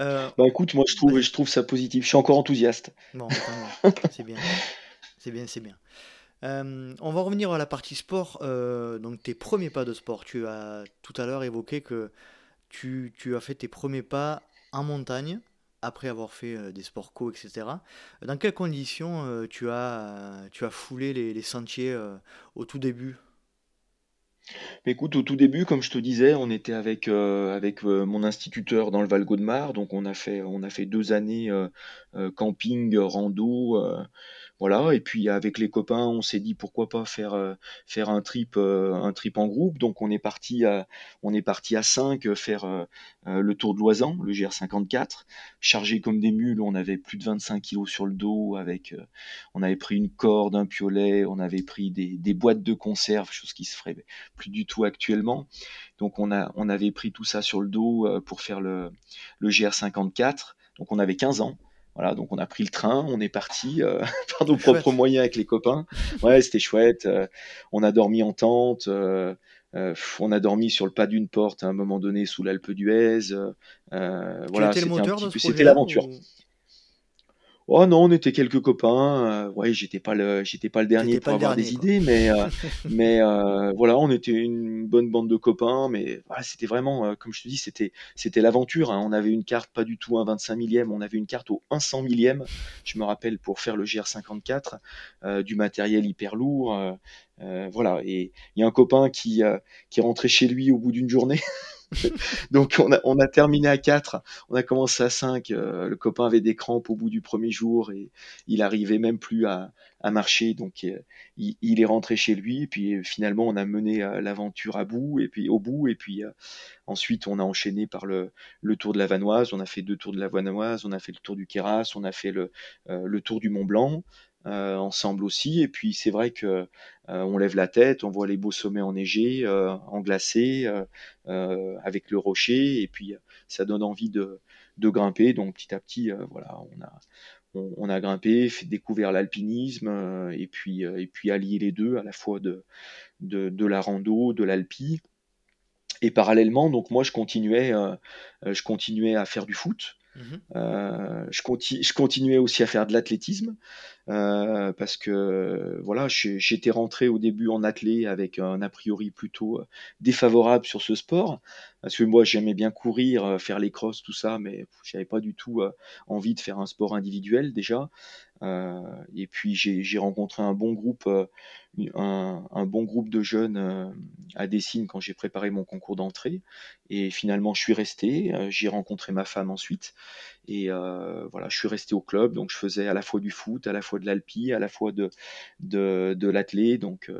Euh, bah écoute, moi je trouve, je trouve ça positif. Je suis encore enthousiaste. Bon, <laughs> c'est bien, c'est bien, c'est bien. Euh, on va revenir à la partie sport. donc tes premiers pas de sport. Tu as tout à l'heure évoqué que tu, tu, as fait tes premiers pas en montagne après avoir fait des sports co, etc. Dans quelles conditions tu, as, tu as foulé les, les sentiers au tout début? Écoute, au tout début, comme je te disais, on était avec, euh, euh, mon instituteur dans le Val-Gaudemar, donc on a fait, on années euh, camping, rando, voilà. Et puis avec les copains, on s'est dit pourquoi pas faire, faire un trip, un trip en groupe. Donc on est parti à, on est parti à 5 faire le tour de Loisan, le GR54, chargé comme des mules. On avait plus de 25 kilos sur le dos, avec, on avait pris une corde, un piolet, on avait pris des, boîtes de conserve, chose qui se ferait plus du tout actuellement. Donc on, a, on avait pris tout ça sur le dos euh, pour faire le, le GR54. Donc on avait 15 ans. Voilà, donc on a pris le train, on est parti euh, <laughs> par nos propres moyens avec les copains. Ouais, c'était chouette. Euh, on a dormi en tente. on a dormi sur le pas d'une porte à un moment donné sous l'Alpe d'Huez. voilà, c'était l'aventure. Oh non, on était quelques copains. Euh, ouais, j'étais pas le, j'étais pas le dernier pour avoir des idées, mais euh, <laughs> mais euh, voilà, on était une bonne bande de copains. Mais voilà, c'était vraiment, comme je te dis, c'était c'était l'aventure. Hein. On avait une carte pas du tout un 25 millième, on avait une carte au 100 millième. Je me rappelle pour faire le GR54, du matériel hyper lourd. voilà, et il y a un copain qui qui est rentré chez lui au bout d'une journée. <laughs> <laughs> Donc on a, on a terminé à 4, on a commencé à 5. euh, le copain avait des crampes au bout du premier jour et il arrivait même plus à, à marcher. Donc euh, il, est rentré chez lui. Puis finalement on a mené euh, l'aventure à bout et puis au bout. Et puis ensuite on a enchaîné par le, le tour de la Vanoise. On a fait deux tours de la Vanoise, on a fait le tour du Queyras, on a fait le, le tour du Mont Blanc. Euh, ensemble aussi. Et puis c'est vrai que euh, on lève la tête on voit les beaux sommets enneigés euh, englacés avec le rocher. Et puis ça donne envie de, grimper. Donc petit à petit voilà on a on, a grimpé découvert l'alpinisme et puis et puis allier les deux à la fois de de, de la rando de l'alpi. Et parallèlement donc moi je continuais je continuais à faire du foot Mhm. euh, je, conti- je continuais aussi à faire de l'athlétisme euh, parce que voilà, j'étais rentré au début en athlé avec un a priori plutôt euh, défavorable sur ce sport parce que moi j'aimais bien courir, faire les crosses, tout ça, mais j'avais pas du tout envie de faire un sport individuel déjà. Euh, et puis j'ai rencontré un bon groupe, euh, un, bon groupe de jeunes euh, à Dessines quand j'ai préparé mon concours d'entrée. Et finalement, je suis resté. J'ai rencontré ma femme ensuite. Et voilà, je suis resté au club. Donc, je faisais à la fois du foot, à la fois de l'alpi, à la fois de, de, l'athlé. Donc,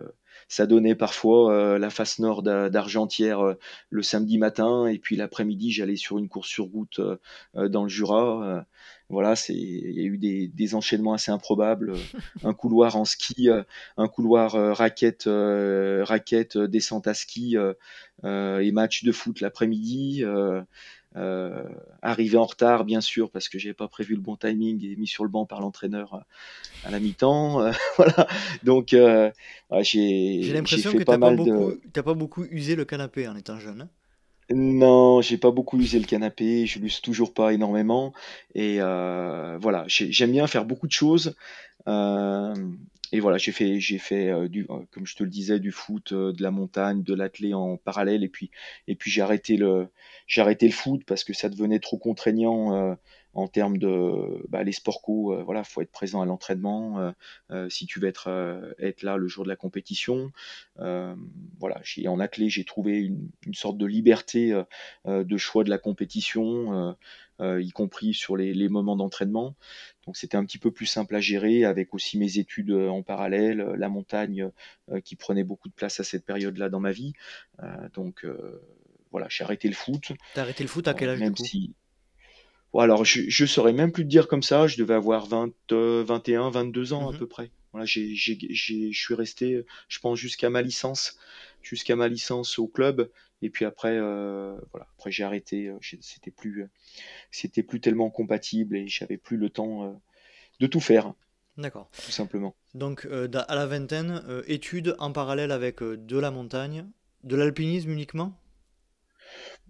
ça donnait parfois euh, la face nord d'A- d'Argentière euh, le samedi matin. Et puis l'après-midi, j'allais sur une course sur route euh, dans le Jura. Voilà, c'est, il y a eu des, des enchaînements assez improbables. Un couloir en ski, un couloir raquette, raquette, descente à ski et match de foot l'après-midi. Euh, arrivé en retard, bien sûr, parce que j'avais pas prévu le bon timing et mis sur le banc par l'entraîneur euh, à la mi-temps. Euh, <laughs> voilà. Donc, euh, j'ai J'ai l'impression que t'as pas beaucoup, de. pas beaucoup usé le canapé en étant jeune. hein. Non, j'ai pas beaucoup usé le canapé, je l'use toujours pas énormément. Et voilà, j'ai- j'aime bien faire beaucoup de choses. Et voilà, j'ai fait, j'ai fait euh, du, euh, comme je te le disais, du foot, euh, de la montagne, de l'athlé en parallèle. Et puis, et puis j'ai arrêté le, j'ai arrêté le foot parce que ça devenait trop contraignant en termes de, bah, les sports co. voilà, faut être présent à l'entraînement si tu veux être, être là le jour de la compétition. Voilà, j'ai, en athlé, j'ai trouvé une, une sorte de liberté de choix de la compétition, euh, y compris sur les, les moments d'entraînement. Donc c'était un petit peu plus simple à gérer avec aussi mes études euh, en parallèle, euh, la montagne euh, qui prenait beaucoup de place à cette période-là dans ma vie. Donc voilà, j'ai arrêté le foot, T'as arrêté le foot à quel âge du même coup? si... Bon, alors je, je saurais même plus te dire comme ça, je devais avoir 20, euh, 21, 22 ans à Mhm. peu près. Voilà, je suis resté, je pense, jusqu'à ma licence, jusqu'à ma licence au club. Et puis après, euh, voilà, après j'ai arrêté, euh, c'était plus, c'était plus tellement compatible et j'avais plus le temps euh, de tout faire, D'accord. tout simplement. Donc euh, à la vingtaine, euh, études en parallèle avec de la montagne, de l'alpinisme uniquement?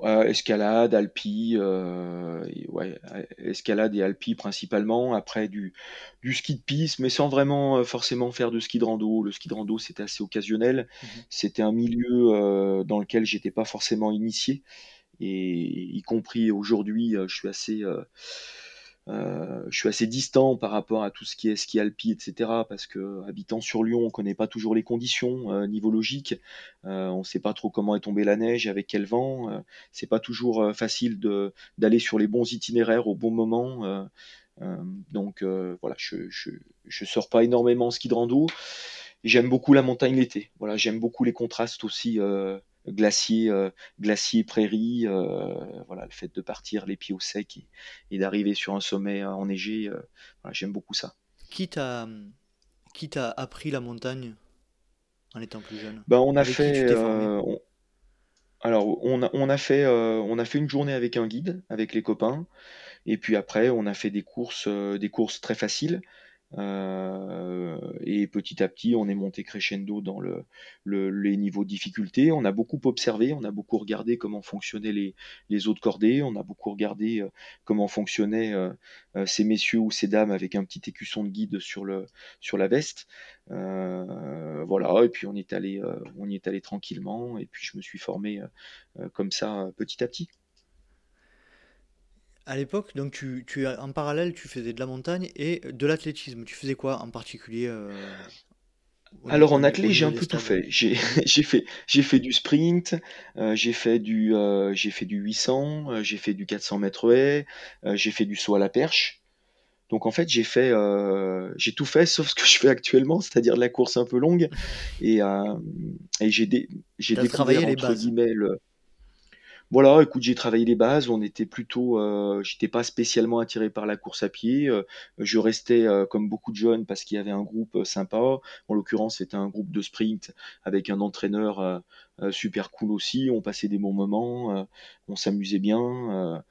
Euh, escalade, alpi, euh, et ouais, euh, escalade et alpi principalement. Après du, du ski de piste, mais sans vraiment euh, forcément faire de ski de rando. Le ski de rando, c'était assez occasionnel. Mhm. C'était un milieu euh, dans lequel j'étais pas forcément initié. Et y compris aujourd'hui, euh, je suis assez, euh, euh, je suis assez distant par rapport à tout ce qui est ski alpi, etc. Parce que habitant sur Lyon, on connaît pas toujours les conditions euh, niveau logique. Euh, on sait pas trop comment est tombée la neige, avec quel vent. Euh, c'est pas toujours euh, facile d'aller sur les bons itinéraires au bon moment. Donc voilà, je, je je sors pas énormément en ski de rando. J'aime beaucoup la montagne l'été. Voilà, j'aime beaucoup les contrastes aussi euh, glacier, euh, glacier, prairie. euh, voilà, le fait de partir les pieds au sec et, et d'arriver sur un sommet euh, enneigé. euh, voilà, j'aime beaucoup ça. Qui t'a qui t'a appris la montagne en étant plus jeune? Ben, on a Avec fait, euh, on- alors on a, on a fait, euh, on a fait une journée avec un guide, avec les copains, et puis après on a fait des courses, euh, des courses très faciles. Euh, et petit à petit, on est monté crescendo dans le, le- les niveaux de difficulté. On a beaucoup observé, on a beaucoup regardé comment fonctionnaient les, autres cordées, on a beaucoup regardé euh, comment fonctionnaient euh, ces messieurs ou ces dames avec un petit écusson de guide sur la veste. Voilà, et puis on est allé, on y est allé tranquillement, et puis je me suis formé comme ça petit à petit. À l'époque, donc tu, tu en parallèle, tu faisais de la montagne et de l'athlétisme. Tu faisais quoi en particulier euh, Alors en athlée, j'ai un peu tout fait. <laughs> J'ai fait j'ai fait du sprint, j'ai fait du, j'ai fait du 800, j'ai fait du 400 mètres haies, j'ai fait du saut à la perche. Donc en fait, j'ai fait, j'ai tout fait <laughs> sauf ce que je fais actuellement, c'est-à-dire la course un peu longue et et j'ai j'ai découvert les entre guillemets le voilà, écoute, j'ai travaillé les bases. On était plutôt, euh, j'étais pas spécialement attiré par la course à pied. Euh, je restais euh, comme beaucoup de jeunes parce qu'il y avait un groupe sympa. En l'occurrence, c'était un groupe de sprint avec un entraîneur super cool aussi. On passait des bons moments, on s'amusait bien.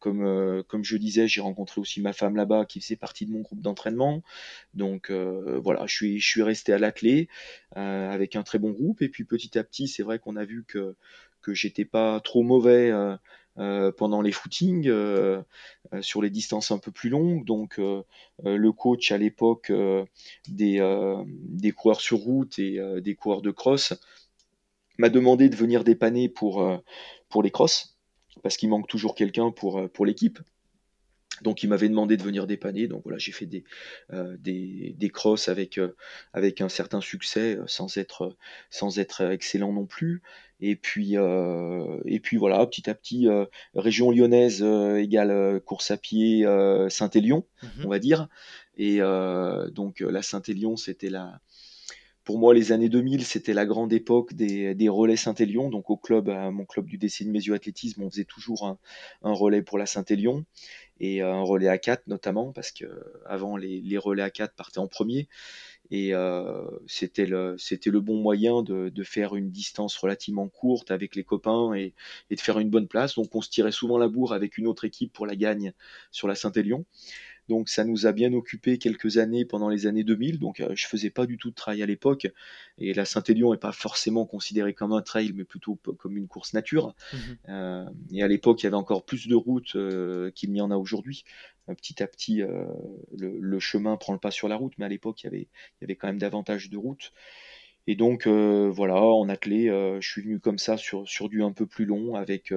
Comme, comme je disais, j'ai rencontré aussi ma femme là-bas qui faisait partie de mon groupe d'entraînement. Donc voilà, je suis, je suis resté à l'athlé avec un très bon groupe. Et puis petit à petit, c'est vrai qu'on a vu que que j'étais pas trop mauvais euh, euh, pendant les footings euh, sur les distances un peu plus longues. Donc le coach à l'époque des, des coureurs sur route et des coureurs de cross m'a demandé de venir dépanner pour, pour les crosses, parce qu'il manque toujours quelqu'un pour, pour l'équipe. Donc il m'avait demandé de venir dépanner, donc voilà j'ai fait des, des, des, crosses avec, avec un certain succès sans être, sans être excellent non plus. Et puis, et puis voilà, petit à petit, région lyonnaise égale course à pied Saint-Élion, mmh on va dire. Et donc la Saint-Élion, c'était la, pour moi, les années 2000, c'était la grande époque des, des relais Saint-Élion. Donc, au club, à mon club du décès de Mésio Athlétisme, on faisait toujours un, un relais pour la Saint-Élion et un relais à 4 notamment, parce que avant les, les relais à 4 partaient en premier. Et euh, c'était le, bon moyen de, faire une distance relativement courte avec les copains et, et, de faire une bonne place. Donc on se tirait souvent la bourre avec une autre équipe pour la gagne sur la Saint-Élion. Donc ça nous a bien occupé quelques années pendant les années 2000. Donc euh, je faisais pas du tout de trail à l'époque. Et la Saint-Élion n'est pas forcément considérée comme un trail, mais plutôt comme une course nature. Mhm. Euh, et à l'époque, il y avait encore plus de routes euh, qu'il n'y en a aujourd'hui. petit à petit, le, chemin prend le pas sur la route, mais à l'époque, il y avait, il y avait quand même davantage de routes. Et donc voilà, en athlée, je suis venu comme ça sur, sur du un peu plus long avec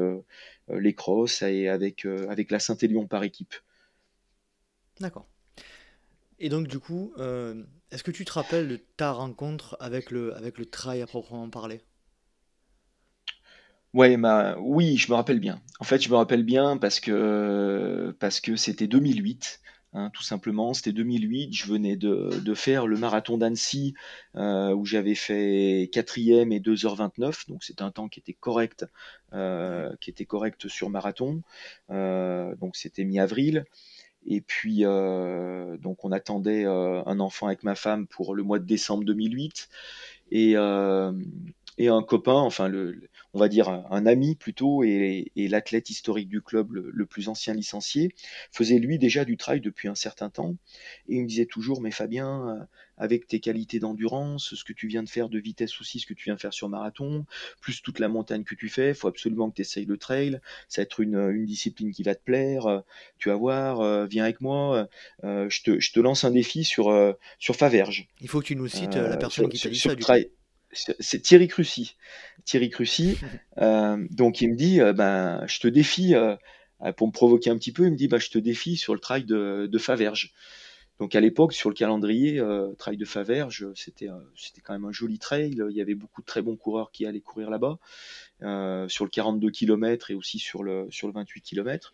les crosses et avec, avec la Saint-Élion par équipe. D'accord. Et donc, du coup, euh, est-ce que tu te rappelles de ta rencontre avec le, avec le trail à proprement parler? Ouais, ma... oui, je me rappelle bien. En fait, je me rappelle bien parce que parce que c'était 2008, hein, tout simplement. C'était 2008. Je venais de, de faire le marathon d'Annecy euh, où j'avais fait quatrième et 2h29, donc c'était un temps qui était correct, euh, qui était correct sur marathon. donc c'était mi-avril. Et puis, euh, donc, on attendait euh, un enfant avec ma femme pour le mois de décembre 2008. Et, euh, et un copain, enfin, le, on va dire un, ami plutôt, et, l'athlète historique du club, le, plus ancien licencié, faisait lui déjà du trail depuis un certain temps. Et il me disait toujours, mais Fabien, euh, avec tes qualités d'endurance, ce que tu viens de faire de vitesse aussi, ce que tu viens de faire sur marathon, plus toute la montagne que tu fais, il faut absolument que tu essayes le trail, ça va être une, discipline qui va te plaire, tu vas voir, euh, viens avec moi, euh, je, te, je, te, lance un défi sur, sur Faverge. Il faut que tu nous cites la personne qui t'a dit ça. Du c'est Thierry Crucy. Thierry Crucy. <laughs> Euh, donc il me dit, euh, ben, je te défie, euh, pour me provoquer un petit peu, il me dit, bah, je te défie sur le trail de, de Faverge. Donc à l'époque, sur le calendrier, trail de Faverge, c'était c'était quand même un joli trail. Il y avait beaucoup de très bons coureurs qui allaient courir là-bas, sur le 42 km et aussi sur le, sur le 28 km.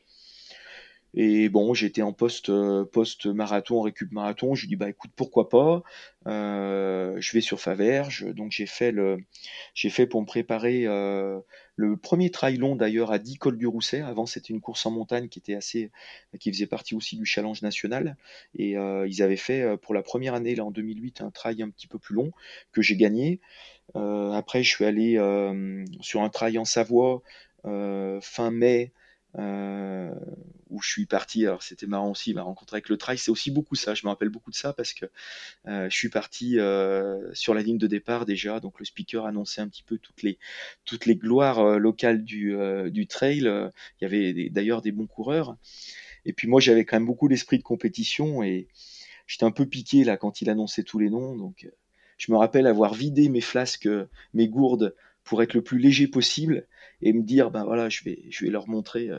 Et bon, j'étais en post, euh, post marathon, en récup marathon. Je lui dis bah écoute pourquoi pas. Euh, je vais sur Faverge. Donc j'ai fait le, j'ai fait pour me préparer euh, le premier trail long d'ailleurs à 10 cols du Rousset. Avant c'était une course en montagne qui était assez, qui faisait partie aussi du challenge national. Et ils avaient fait pour la première année là en 2008 un trail un petit peu plus long que j'ai gagné. après je suis allé sur un trail en Savoie fin mai. Euh, où je suis parti. Alors c'était marrant aussi, ma rencontre avec le trail, c'est aussi beaucoup ça. Je me rappelle beaucoup de ça parce que euh, je suis parti euh, sur la ligne de départ déjà. Donc le speaker annonçait un petit peu toutes les toutes les gloires locales du, du trail. Il y avait d'ailleurs des bons coureurs. Et puis moi j'avais quand même beaucoup l'esprit de compétition et j'étais un peu piqué là quand il annonçait tous les noms. Donc je me rappelle avoir vidé mes flasques, mes gourdes pour être le plus léger possible et me dire ben voilà je vais je vais leur montrer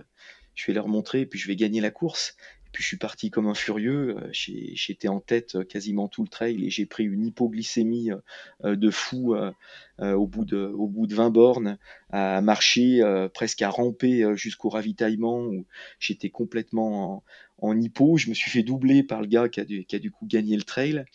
je vais leur montrer puis je vais gagner la course et puis je suis parti comme un furieux. J'étais en tête quasiment tout le trail et j'ai pris une hypoglycémie de fou au, bout de, au bout de 20 bornes, à marcher, presque à ramper jusqu'au ravitaillement où j'étais complètement en, en, hypo. Je me suis fait doubler par le gars qui a, qui a du coup gagné le trail.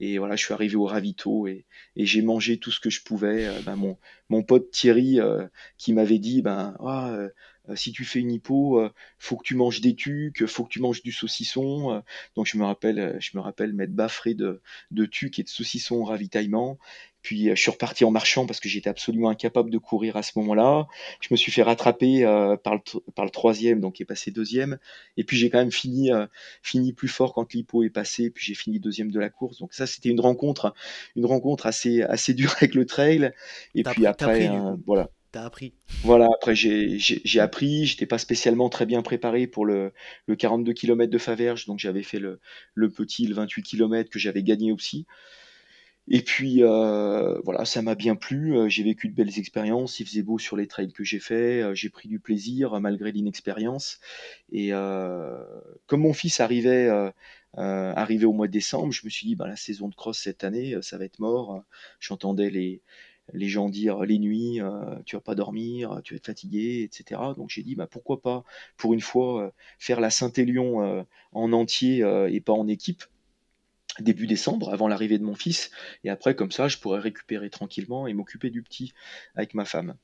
Et voilà, je suis arrivé au ravito et, j'ai mangé tout ce que je pouvais. Euh, ben, mon, mon pote Thierry euh, qui m'avait dit, ben, ah, euh, si tu fais une hypo, faut que tu manges des tucs, faut que tu manges du saucisson. donc je me rappelle, je me rappelle m'être baffré de, de tucs et de saucisson au ravitaillement. Puis euh, je suis reparti en marchant parce que j'étais absolument incapable de courir à ce moment-là. Je me suis fait rattraper euh, par, le, par le troisième, donc qui est passé deuxième. Et puis j'ai quand même fini, euh, fini plus fort quand l'hippo est passé. Puis j'ai fini deuxième de la course. Donc ça, c'était une rencontre, une rencontre assez, assez <laughs> dure avec le trail. Et puis après, voilà. T'as appris. Voilà, après j'ai appris, j'étais pas spécialement très bien préparé pour le, le 42 km de Faverges, donc j'avais fait le, petit, le 28 km que j'avais gagné aussi. Et puis euh, voilà, ça m'a bien plu. Euh, j'ai vécu de belles expériences. Il faisait beau sur les trails que j'ai fait. Euh, j'ai pris du plaisir malgré l'inexpérience. Et comme mon fils arrivait, arrivait au mois de décembre, je me suis dit, bah, la saison de cross cette année, ça va être mort. J'entendais les, les gens dire les nuits, tu vas pas dormir, tu vas être fatigué, etc. Donc j'ai dit, bah, pourquoi pas, pour une fois, faire la Saint-Élion en entier et pas en équipe début décembre, avant l'arrivée de mon fils. Et après, comme ça, je pourrais récupérer tranquillement et m'occuper du petit avec ma femme.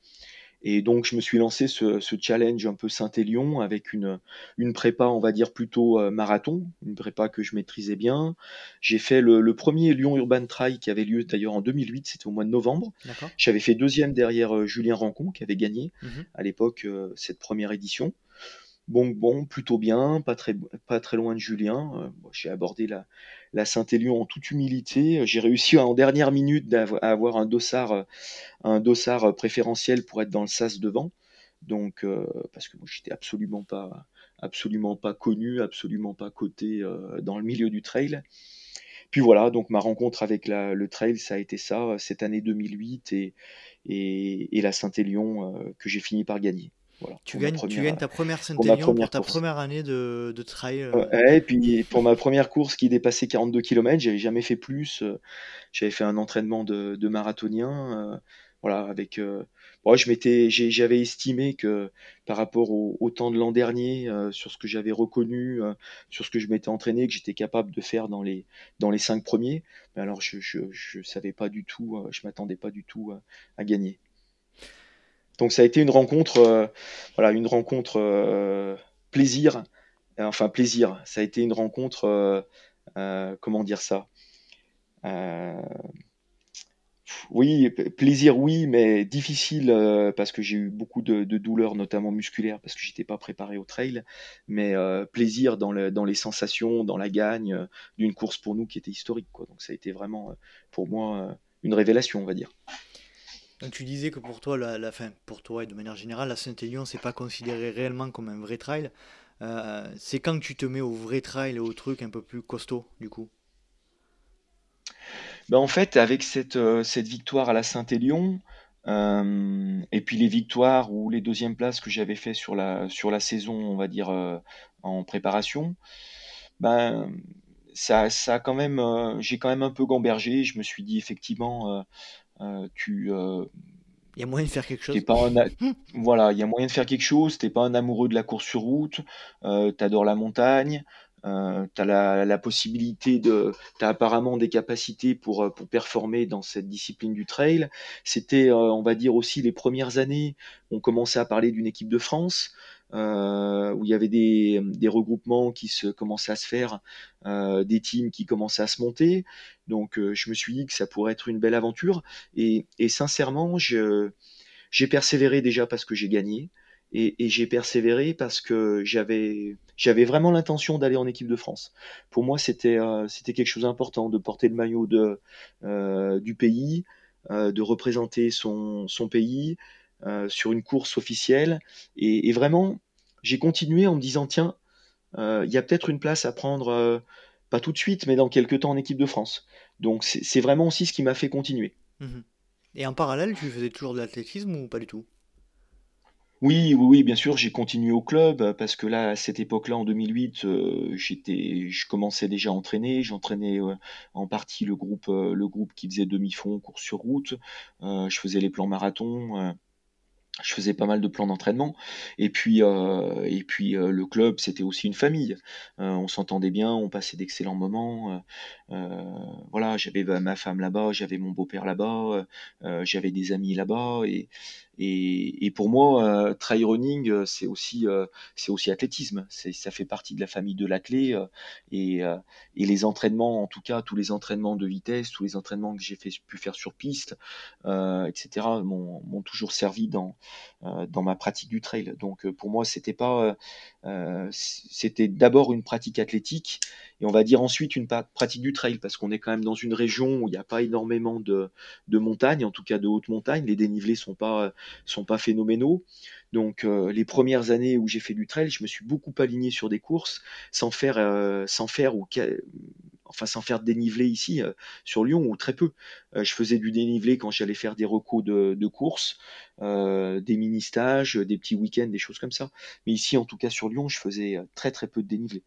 Et donc, je me suis lancé ce, challenge un peu Saint-Élion avec une, une prépa, on va dire, plutôt euh, marathon, une prépa que je maîtrisais bien. J'ai fait le, premier Lyon Urban Trail qui avait lieu d'ailleurs en 2008, c'était au mois de novembre. J'avais fait deuxième derrière euh, Julien Rancon qui avait gagné mhm. à l'époque euh, cette première édition. Bon, bon, plutôt bien, pas très, loin de Julien. Euh, j'ai abordé la, Saint-Élion en toute humilité. J'ai réussi en dernière minute à avoir un dossard, euh, dossard préférentiel pour être dans le sas devant. Donc, euh, parce que moi, j'étais absolument pas, connu, absolument pas coté dans le milieu du trail. Puis voilà, donc ma rencontre avec le trail, ça a été ça, cette année 2008 et, et, et la Saint-Élion que j'ai fini par gagner tu, gagnes, tu gagnes ta première Saint-Élion pour, ta première année de, de trail. Euh. et puis pour ma première course qui dépassait 42 km, j'avais jamais fait plus. Euh, j'avais fait un entraînement de, de marathonien. Euh, voilà, avec. je m'étais, j'avais estimé que par rapport au, temps de l'an dernier, sur ce que j'avais reconnu, sur ce que je m'étais entraîné, que j'étais capable de faire dans les dans les cinq premiers. Mais alors je, je, je savais pas du tout, je m'attendais pas du tout à gagner. Donc ça a été une rencontre, euh, voilà, une rencontre euh, plaisir, enfin plaisir. Ça a été une rencontre, euh, comment dire ça oui, plaisir, oui, mais difficile parce que j'ai eu beaucoup de, douleurs, notamment musculaires, parce que j'étais pas préparé au trail. Mais plaisir dans, le, dans, les sensations, dans la gagne d'une course pour nous qui était historique. Quoi. Donc ça a été vraiment pour moi une révélation, on va dire. Donc tu disais que pour toi, la, fin, pour toi et de manière générale, la Saint-Élion, c'est pas considéré réellement comme un vrai trail. Euh, c'est quand tu te mets au vrai trail et au truc un peu plus costaud, du coup? Ben En fait, avec cette, euh, cette victoire à la Saint-Élion, euh, et puis les victoires ou les deuxièmes places que j'avais fait sur la, sur la saison, on va dire, en préparation, ben, ça, ça quand même, j'ai quand même un peu gambergé. Je me suis dit effectivement, tu euh, il y a moyen de faire quelque chose. Pas <laughs> voilà, il y a moyen de faire quelque chose. T'es pas un amoureux de la course sur route. Euh, tu adores la montagne. Euh, tu as la, la, possibilité de. Tu as apparemment des capacités pour, pour performer dans cette discipline du trail. C'était, on va dire aussi, les premières années, on commençait à parler d'une équipe de France. Euh, où il y avait des, regroupements qui se commençaient à se faire, euh, des teams qui commençaient à se monter. Donc euh, je me suis dit que ça pourrait être une belle aventure. Et, sincèrement, j'ai persévéré déjà parce que j'ai gagné. Et, j'ai persévéré parce que j'avais vraiment l'intention d'aller en équipe de France. Pour moi, c'était quelque chose d'important de porter le maillot du pays, de représenter son pays, sur une course officielle. Et, vraiment, j'ai continué en me disant, tiens, euh, il y a peut-être une place à prendre, euh, pas tout de suite, mais dans quelques temps en équipe de France. Donc c'est vraiment aussi ce qui m'a fait continuer. Mhm. Et en parallèle, tu faisais toujours de l'athlétisme ou pas du tout? Oui, oui, oui, bien sûr, j'ai continué au club euh, parce que là, à cette époque-là, en 2008, euh, j'étais, je commençais déjà à entraîner. J'entraînais euh, en partie le groupe, euh, le groupe qui faisait demi-fond, course sur route. Euh, je faisais les plans marathon. Je faisais pas mal de plans d'entraînement et puis euh, et puis euh, le club c'était aussi une famille. Euh, on s'entendait bien, on passait d'excellents moments. voilà, j'avais ma femme là-bas, j'avais mon beau-père là-bas, j'avais des amis là-bas et et, et pour moi euh, trail running euh, c'est aussi euh, c'est aussi athlétisme. Ça fait partie de la famille de l'athlé euh, et euh, et les entraînements en tout cas tous les entraînements de vitesse, tous les entraînements que j'ai pu faire sur piste, euh, etc. m'ont toujours servi dans dans ma pratique du trail. Donc pour moi, c'était pas, c'était d'abord une pratique athlétique et on va dire ensuite une pratique du trail parce qu'on est quand même dans une région où il n'y a pas énormément de, montagnes, en tout cas de hautes montagnes. Les dénivelés sont pas sont pas phénoménaux. Donc euh, les premières années où j'ai fait du trail, je me suis beaucoup aligné sur des courses sans faire euh, sans faire ou enfin sans faire dénivelé ici euh, sur Lyon ou très peu. Je faisais du dénivelé quand j'allais faire des recos de, de course, euh, des mini stages, des petits week-ends, des choses comme ça. Mais ici, en tout cas sur Lyon, je faisais très très peu de dénivelé.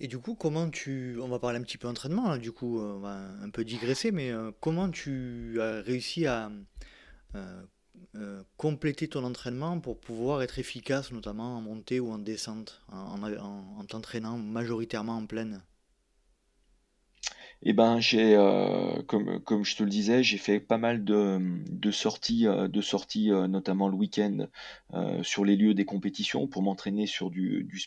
Et du coup, comment tu... On va parler un petit peu entraînement, là, du coup, on va un peu digresser, mais euh, comment tu as réussi à euh, euh, compléter ton entraînement pour pouvoir être efficace, notamment en montée ou en descente, en, en- en- en t'entraînant majoritairement en plaine? Eh ben, j'ai, heu, comme comme je te le disais, j'ai fait pas mal de, mmh, de sorties, de sorties, heu, notamment le week-end, sur les lieux des compétitions pour m'entraîner sur du du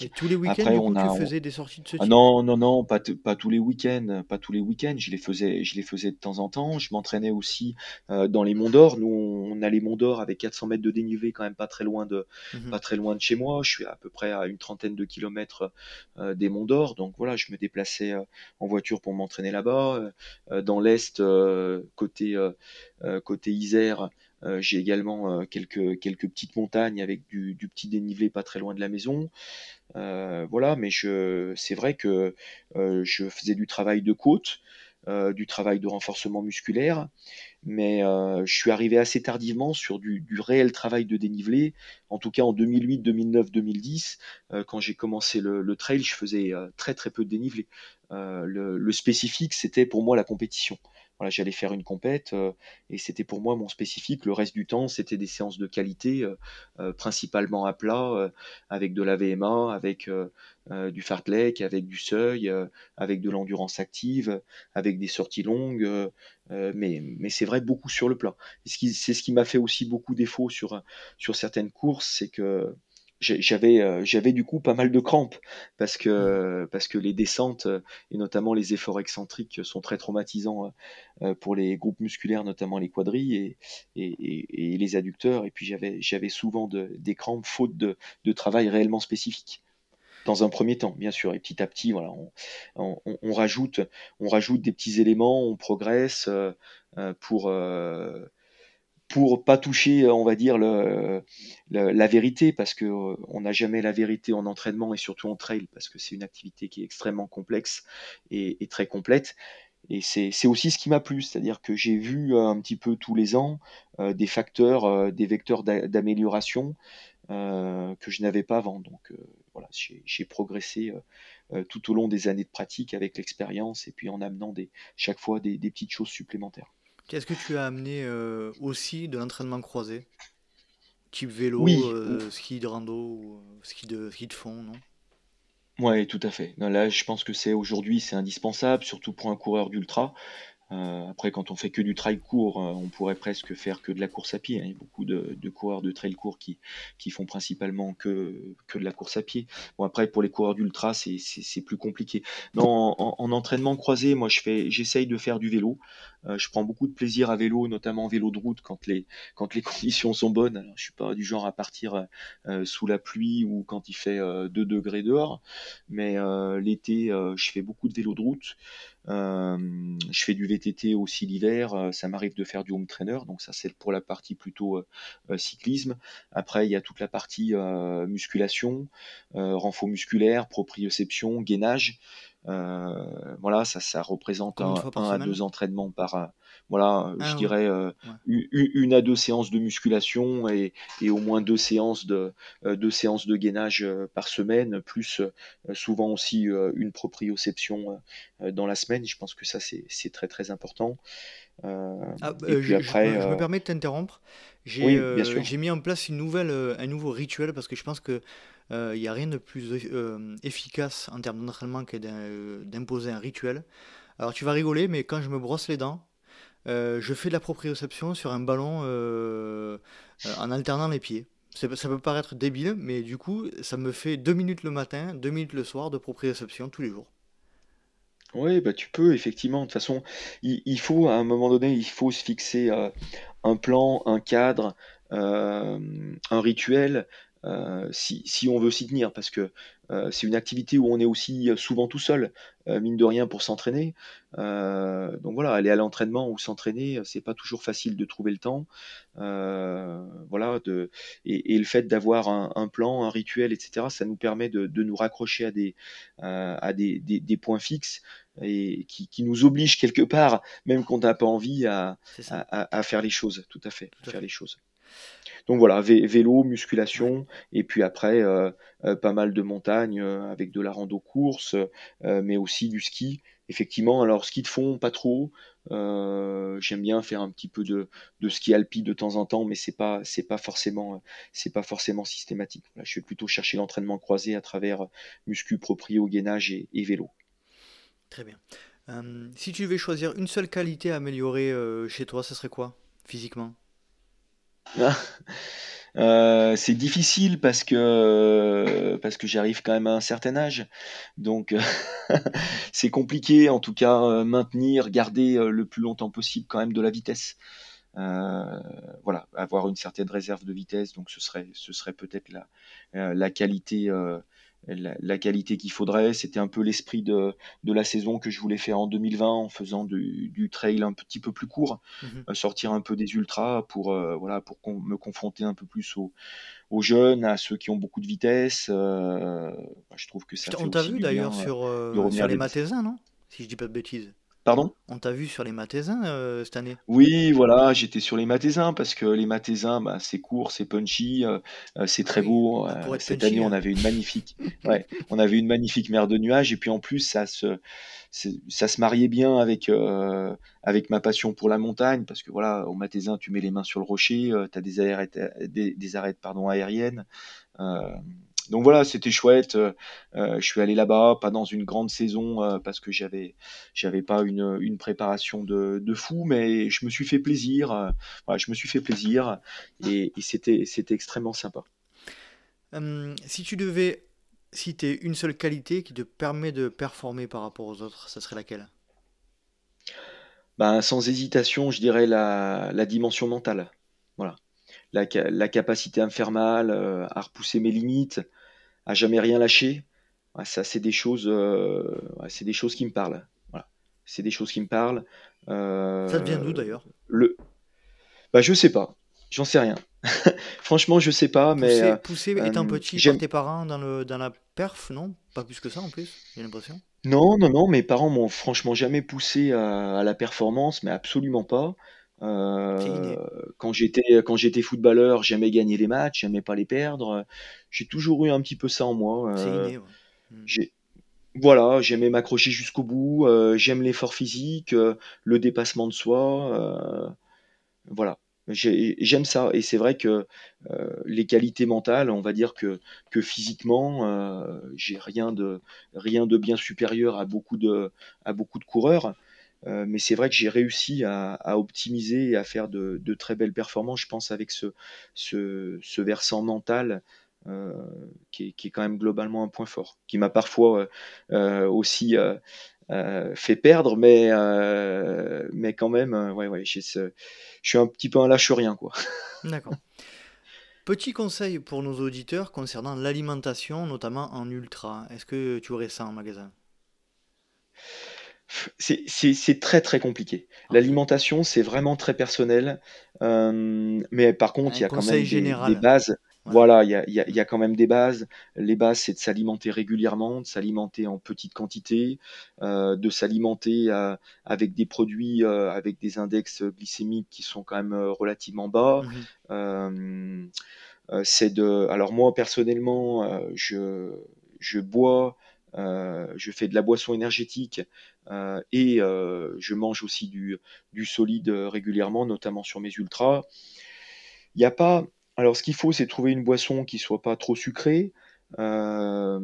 Et spécifique. tous les week-ends, Après du on coup, tu a faisais des sorties de ce ah type? non, non, non, pas, t- pas tous les week-ends, pas tous les week-ends. Je les faisais, je les faisais de temps en temps. Je m'entraînais aussi euh, dans les Monts d'Or. Nous, on a les Monts d'Or avec 400 mètres de dénivelé, quand même pas très loin de, Mhm. pas très loin de chez moi. Je suis à peu près à une trentaine de kilomètres euh, des Monts d'Or. Donc voilà, je me déplaçais euh, en voiture pour m'entraîner là-bas. Euh, euh, dans l'est, euh, côté côté Isère. j'ai également quelques, quelques petites montagnes avec du, petit dénivelé pas très loin de la maison. Voilà, mais c'est vrai que je faisais du travail de côte, du travail de renforcement musculaire, mais euh, je suis arrivé assez tardivement sur du, réel travail de dénivelé. En tout cas, en 2008, 2009, 2010, euh, quand j'ai commencé le, trail, je faisais euh, très très peu de dénivelé. Euh, le spécifique, c'était pour moi la compétition. Voilà, j'allais faire une compète euh, et c'était pour moi mon spécifique. Le reste du temps, c'était des séances de qualité, euh, euh, principalement à plat, avec de la VMA, avec du fartlek, avec du seuil, avec de l'endurance active, avec des sorties longues. mais mais c'est vrai beaucoup sur le plat. C'est ce qui m'a fait aussi beaucoup défaut sur, sur certaines courses, c'est que j'avais euh, j'avais du coup pas mal de crampes parce que parce que les descentes euh, et notamment les efforts excentriques sont très traumatisants euh, euh, pour les groupes musculaires notamment les quadrilles et, et, les adducteurs. Et puis j'avais j'avais souvent de- des crampes faute de, de travail réellement spécifique. Dans un premier temps, bien sûr, et petit à petit, voilà, on, on- rajoute, on rajoute des petits éléments, on progresse euh, euh, pour euh, pour pas toucher, on va dire la vérité, parce que euh, on n'a jamais la vérité en entraînement et surtout en trail, parce que c'est une activité qui est extrêmement complexe et, très complète. Et c'est aussi ce qui m'a plu, c'est-à-dire que j'ai vu euh, un petit peu tous les ans euh, des facteurs, des vecteurs d'a- d'amélioration que je n'avais pas avant. Donc voilà, j'ai progressé tout au long des années de pratique avec l'expérience et puis en amenant chaque fois des petites choses supplémentaires. Est-ce que tu as amené euh, aussi de l'entraînement croisé, type vélo, Oui, euh, ski de rando ou euh, ski de, ski de fond, non? ouais, tout à fait. Non, là, je pense que c'est aujourd'hui, c'est indispensable, surtout pour un coureur d'ultra. Euh, après, quand on fait que du trail court, euh, on pourrait presque faire que de la course à pied. hein. Il y a beaucoup de, de coureurs de trail court qui, qui font principalement que, que de la course à pied. Bon, après, pour les coureurs d'ultra, c'est, c'est, plus compliqué. Non, en, en entraînement croisé, moi, je fais, j'essaye de faire du vélo. Euh, je prends beaucoup de plaisir à vélo, notamment vélo de route quand les, quand les <laughs> conditions sont bonnes. Alors, je suis pas du genre à partir euh, sous la pluie ou quand il fait euh, 2 degrés dehors, mais euh, l'été, euh, je fais beaucoup de vélo de route. Je fais du VTT aussi l'hiver, ça m'arrive de faire du home trainer, donc ça c'est pour la partie plutôt cyclisme. Après, il y a toute la partie euh, musculation, euh, renfort musculaire, proprioception, gainage. voilà, ça, ça représente un, un à deux entraînements par, voilà, je Ah dirais euh, ouais. une à deux séances de musculation et, et au moins deux séances de, euh, deux séances de gainage euh, par semaine, plus euh, souvent aussi euh, une proprioception euh, dans la semaine. Je pense que ça, c'est très très important. Euh, Ah, et euh, puis je, après, me, je me euh, permets de t'interrompre. J'ai oui, bien euh, sûr. j'ai mis en place une nouvelle, euh, un nouveau rituel parce que je pense que euh, il n'y a rien de plus euh, efficace en termes d'entraînement que d'im- euh, d'imposer un rituel. Alors tu vas rigoler, mais quand je me brosse les dents, euh, je fais de la proprioception sur un ballon euh, euh, en alternant les pieds. Ça peut paraître débile, mais du coup, ça me fait deux minutes le matin, deux minutes le soir de proprioception tous les jours. Oui, bah tu peux, effectivement. De toute façon, il, faut, à un moment donné, il faut se fixer un plan, un cadre, un rituel, si, si on veut s'y tenir, parce que euh, c'est une activité où on est aussi souvent tout seul, euh, mine de rien, pour s'entraîner. Euh, donc voilà, aller à l'entraînement ou s'entraîner, c'est pas toujours facile de trouver le temps. Euh, voilà, de, et, et le fait d'avoir un, un plan, un rituel, etc., ça nous permet de, de nous raccrocher à des, euh, à des, des, des points fixes et qui, qui nous oblige quelque part, même qu'on n'a pas envie, à, faire les choses, tout à fait, à tout à faire les choses. Donc voilà, vé- vélo, musculation, et puis après, euh, euh, pas mal de montagne euh, avec de la rando course, mais aussi du ski. Effectivement, alors ski de fond, pas trop. J'aime bien faire un petit peu de, ski alpi de temps en temps, mais c'est pas, pas forcément, c'est pas forcément systématique. Je vais plutôt chercher l'entraînement croisé à travers muscu, proprio, gainage et, vélo. Très bien. Si tu devais choisir une seule qualité à améliorer chez toi, ce serait quoi, physiquement? <laughs> Euh, c'est difficile parce que parce que j'arrive quand même à un certain âge, donc euh, <laughs> c'est compliqué en tout cas euh, maintenir, garder euh, le plus longtemps possible quand même de la vitesse. Euh, voilà, avoir une certaine réserve de vitesse, donc ce serait ce serait peut-être la euh, la qualité euh, la, la qualité qu'il faudrait. C'était un peu l'esprit de de la saison que je voulais faire en 2020 en faisant du, du trail un petit peu plus court, Mhm. euh, sortir un peu des ultras pour euh, voilà pour con- me confronter un peu plus aux aux jeunes, à ceux qui ont beaucoup de vitesse. euh, bah, je trouve que ça Putain, fait on t'a vu d'ailleurs sur, sur les. Mathésins, non? Si je dis pas de bêtises. Pardon? On t'a vu sur les Mathésins euh, cette année? Oui, voilà, j'étais sur les Mathésins parce que les Mathésins, bah, c'est court, c'est punchy, euh, euh, c'est très beau. Euh, cette année, punchy. on hein. avait une magnifique, <laughs> ouais, on avait une magnifique mer de nuages et puis en plus, ça se, c'est- ça se mariait bien avec avec ma passion pour la montagne parce que voilà, au Mathésins, tu mets les mains sur le rocher, tu as des arêtes, des, des arêtes pardon aériennes. Donc voilà, c'était chouette. Euh, euh, je suis allé là-bas, pas dans une grande saison euh, parce que j'avais j'avais pas une, une préparation de, de fou, mais je me suis fait plaisir. voilà, je me suis fait plaisir et, et c'était c'était extrêmement sympa. Hum, si tu devais citer une seule qualité qui te permet de performer par rapport aux autres, ça serait laquelle? Ben, sans hésitation, je dirais la, la dimension mentale. Voilà, la, la capacité à me faire mal, euh, à repousser mes limites, à jamais rien lâcher. Ouais, ça, c'est des choses, euh, ouais, c'est des choses qui me parlent. Voilà, c'est des choses qui me parlent. Ça te vient d'où Euh, d'ailleurs? le, bah, je sais pas, j'en sais rien. <laughs> Franchement, je sais pas, mais Pousser, euh, pousser étant euh, petit par tes parents dans le, dans la perf, non? Pas plus que ça en plus, j'ai l'impression. Non, non, non, mes parents m'ont franchement jamais poussé à, à la performance, mais absolument pas. Euh, quand j'étais quand j'étais footballeur, j'aimais gagner les matchs, j'aimais pas les perdre. J'ai toujours eu un petit peu ça en moi. Euh, ouais. J'ai Voilà, j'aimais m'accrocher jusqu'au bout, euh, j'aime l'effort physique, le dépassement de soi, voilà. J'ai- J'aime ça, et c'est vrai que les qualités mentales, on va dire que, que physiquement, j'ai rien de, rien de bien supérieur à beaucoup de, à beaucoup de coureurs, Euh, mais c'est vrai que j'ai réussi à, optimiser et à faire de, très belles performances, je pense, avec ce, ce, versant mental euh, qui est, quand même globalement un point fort, qui m'a parfois euh, aussi fait perdre, mais, mais quand même, ouais, ouais, je suis un petit peu un lâche-rien. <laughs> D'accord. Petit conseil pour nos auditeurs concernant l'alimentation, notamment en ultra. Est-ce que tu aurais ça en magasin? C'est très très compliqué. Ah. L'alimentation, c'est vraiment très personnel, euh, mais par contre, il y a quand même des, bases. Voilà, il y a, y a- y a quand même des bases. Les bases, c'est de s'alimenter régulièrement, de s'alimenter en petite quantité, euh, de s'alimenter euh, avec des produits avec des index glycémiques qui sont quand même relativement bas. Mhm. C'est de, alors moi personnellement, je, je bois, euh, je fais de la boisson énergétique euh, et euh, je mange aussi du, du solide régulièrement, notamment sur mes ultras. Il y a pas. Alors, ce qu'il faut, c'est trouver une boisson qui soit pas trop sucrée, euh,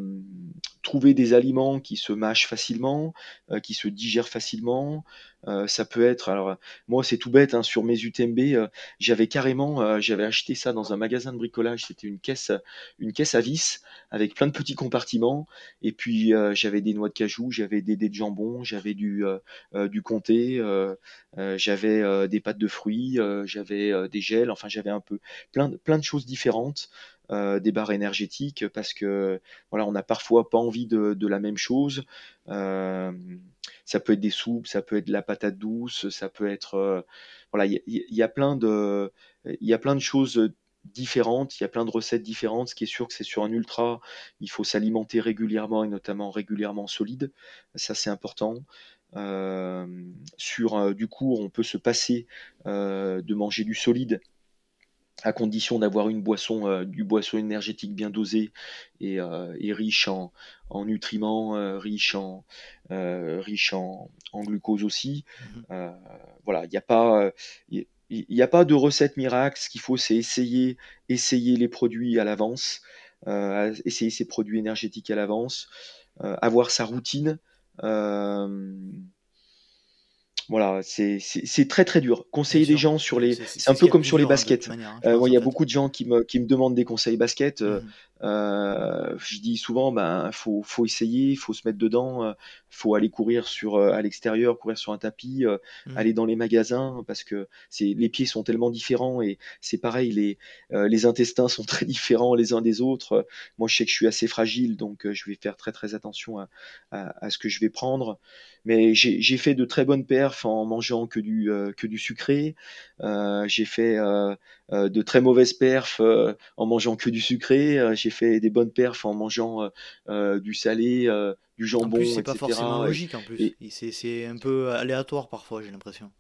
trouver des aliments qui se mâchent facilement, euh, qui se digèrent facilement. Euh, ça peut être, alors moi c'est tout bête, hein, sur mes UTMB, euh, j'avais carrément, euh, j'avais acheté ça dans un magasin de bricolage. C'était une caisse, une caisse à vis avec plein de petits compartiments. Et puis j'avais des noix de cajou, j'avais des dés de jambon, j'avais du du comté, j'avais des pâtes de fruits, j'avais des gels. Enfin, j'avais un peu plein de, plein de choses différentes. Euh, des barres énergétiques parce que voilà on n'a parfois pas envie de, la même chose. Euh, ça peut être des soupes ça peut être la patate douce ça peut être euh, voilà il y, a- plein de choses différentes il y a plein de recettes différentes. Ce qui est sûr que c'est sur un ultra il faut s'alimenter régulièrement et notamment régulièrement solide. Ça c'est important. Sur du coup on peut se passer de manger du solide à condition d'avoir une boisson, euh, du boisson énergétique bien dosée et, euh, et riche en, en nutriments, euh, riche en, riche en, en glucose aussi. Mhm. Voilà, il n'y a pas, il n'y a pas de recette miracle. Ce qu'il faut, c'est essayer, essayer les produits à l'avance, essayer ces produits énergétiques à l'avance, avoir sa routine. Voilà, c'est c'est- c'est très très dur. Conseiller des gens sur les, c'est- un peu comme sur les hein, baskets. manière, hein, Euh, moi, il y a beaucoup de gens qui me, qui me demandent des conseils basket. Euh, Mhm. euh, je dis souvent, ben, faut, faut essayer, faut se mettre dedans, euh, faut aller courir sur, euh, à l'extérieur, courir sur un tapis, Mhm. aller dans les magasins, parce que c'est, les pieds sont tellement différents et c'est pareil, les, les intestins sont <laughs> très différents les uns des autres. Moi, je sais que je suis assez fragile, donc je vais faire très très attention à, à, à ce que je vais prendre. Mais j'ai j'ai fait de très bonnes en mangeant que du, euh, que du sucré. Euh, j'ai fait euh, de très mauvaises perfs en mangeant que du sucré. J'ai fait des bonnes perfs en mangeant du salé, du En plus, jambon, c'est pas forcément logique en plus. et C'est c'est un peu aléatoire parfois, j'ai l'impression.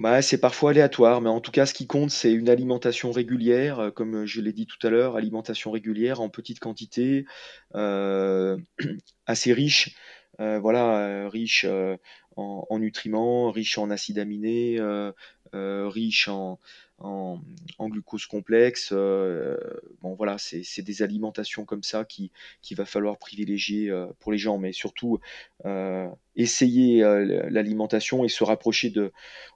bah, c'est parfois aléatoire, mais en tout cas, ce qui compte, c'est une alimentation régulière, comme je l'ai dit tout à l'heure, alimentation régulière en petite quantité, euh, <clears throat> assez riche, euh, voilà, riche euh, en, en nutriments, riche en acides aminés, euh, euh, riche en, en, glucose complexe. euh, bon, voilà, c'est des alimentations comme ça qui qu'il va falloir privilégier pour les gens, mais surtout essayer l'alimentation et se rapprocher de,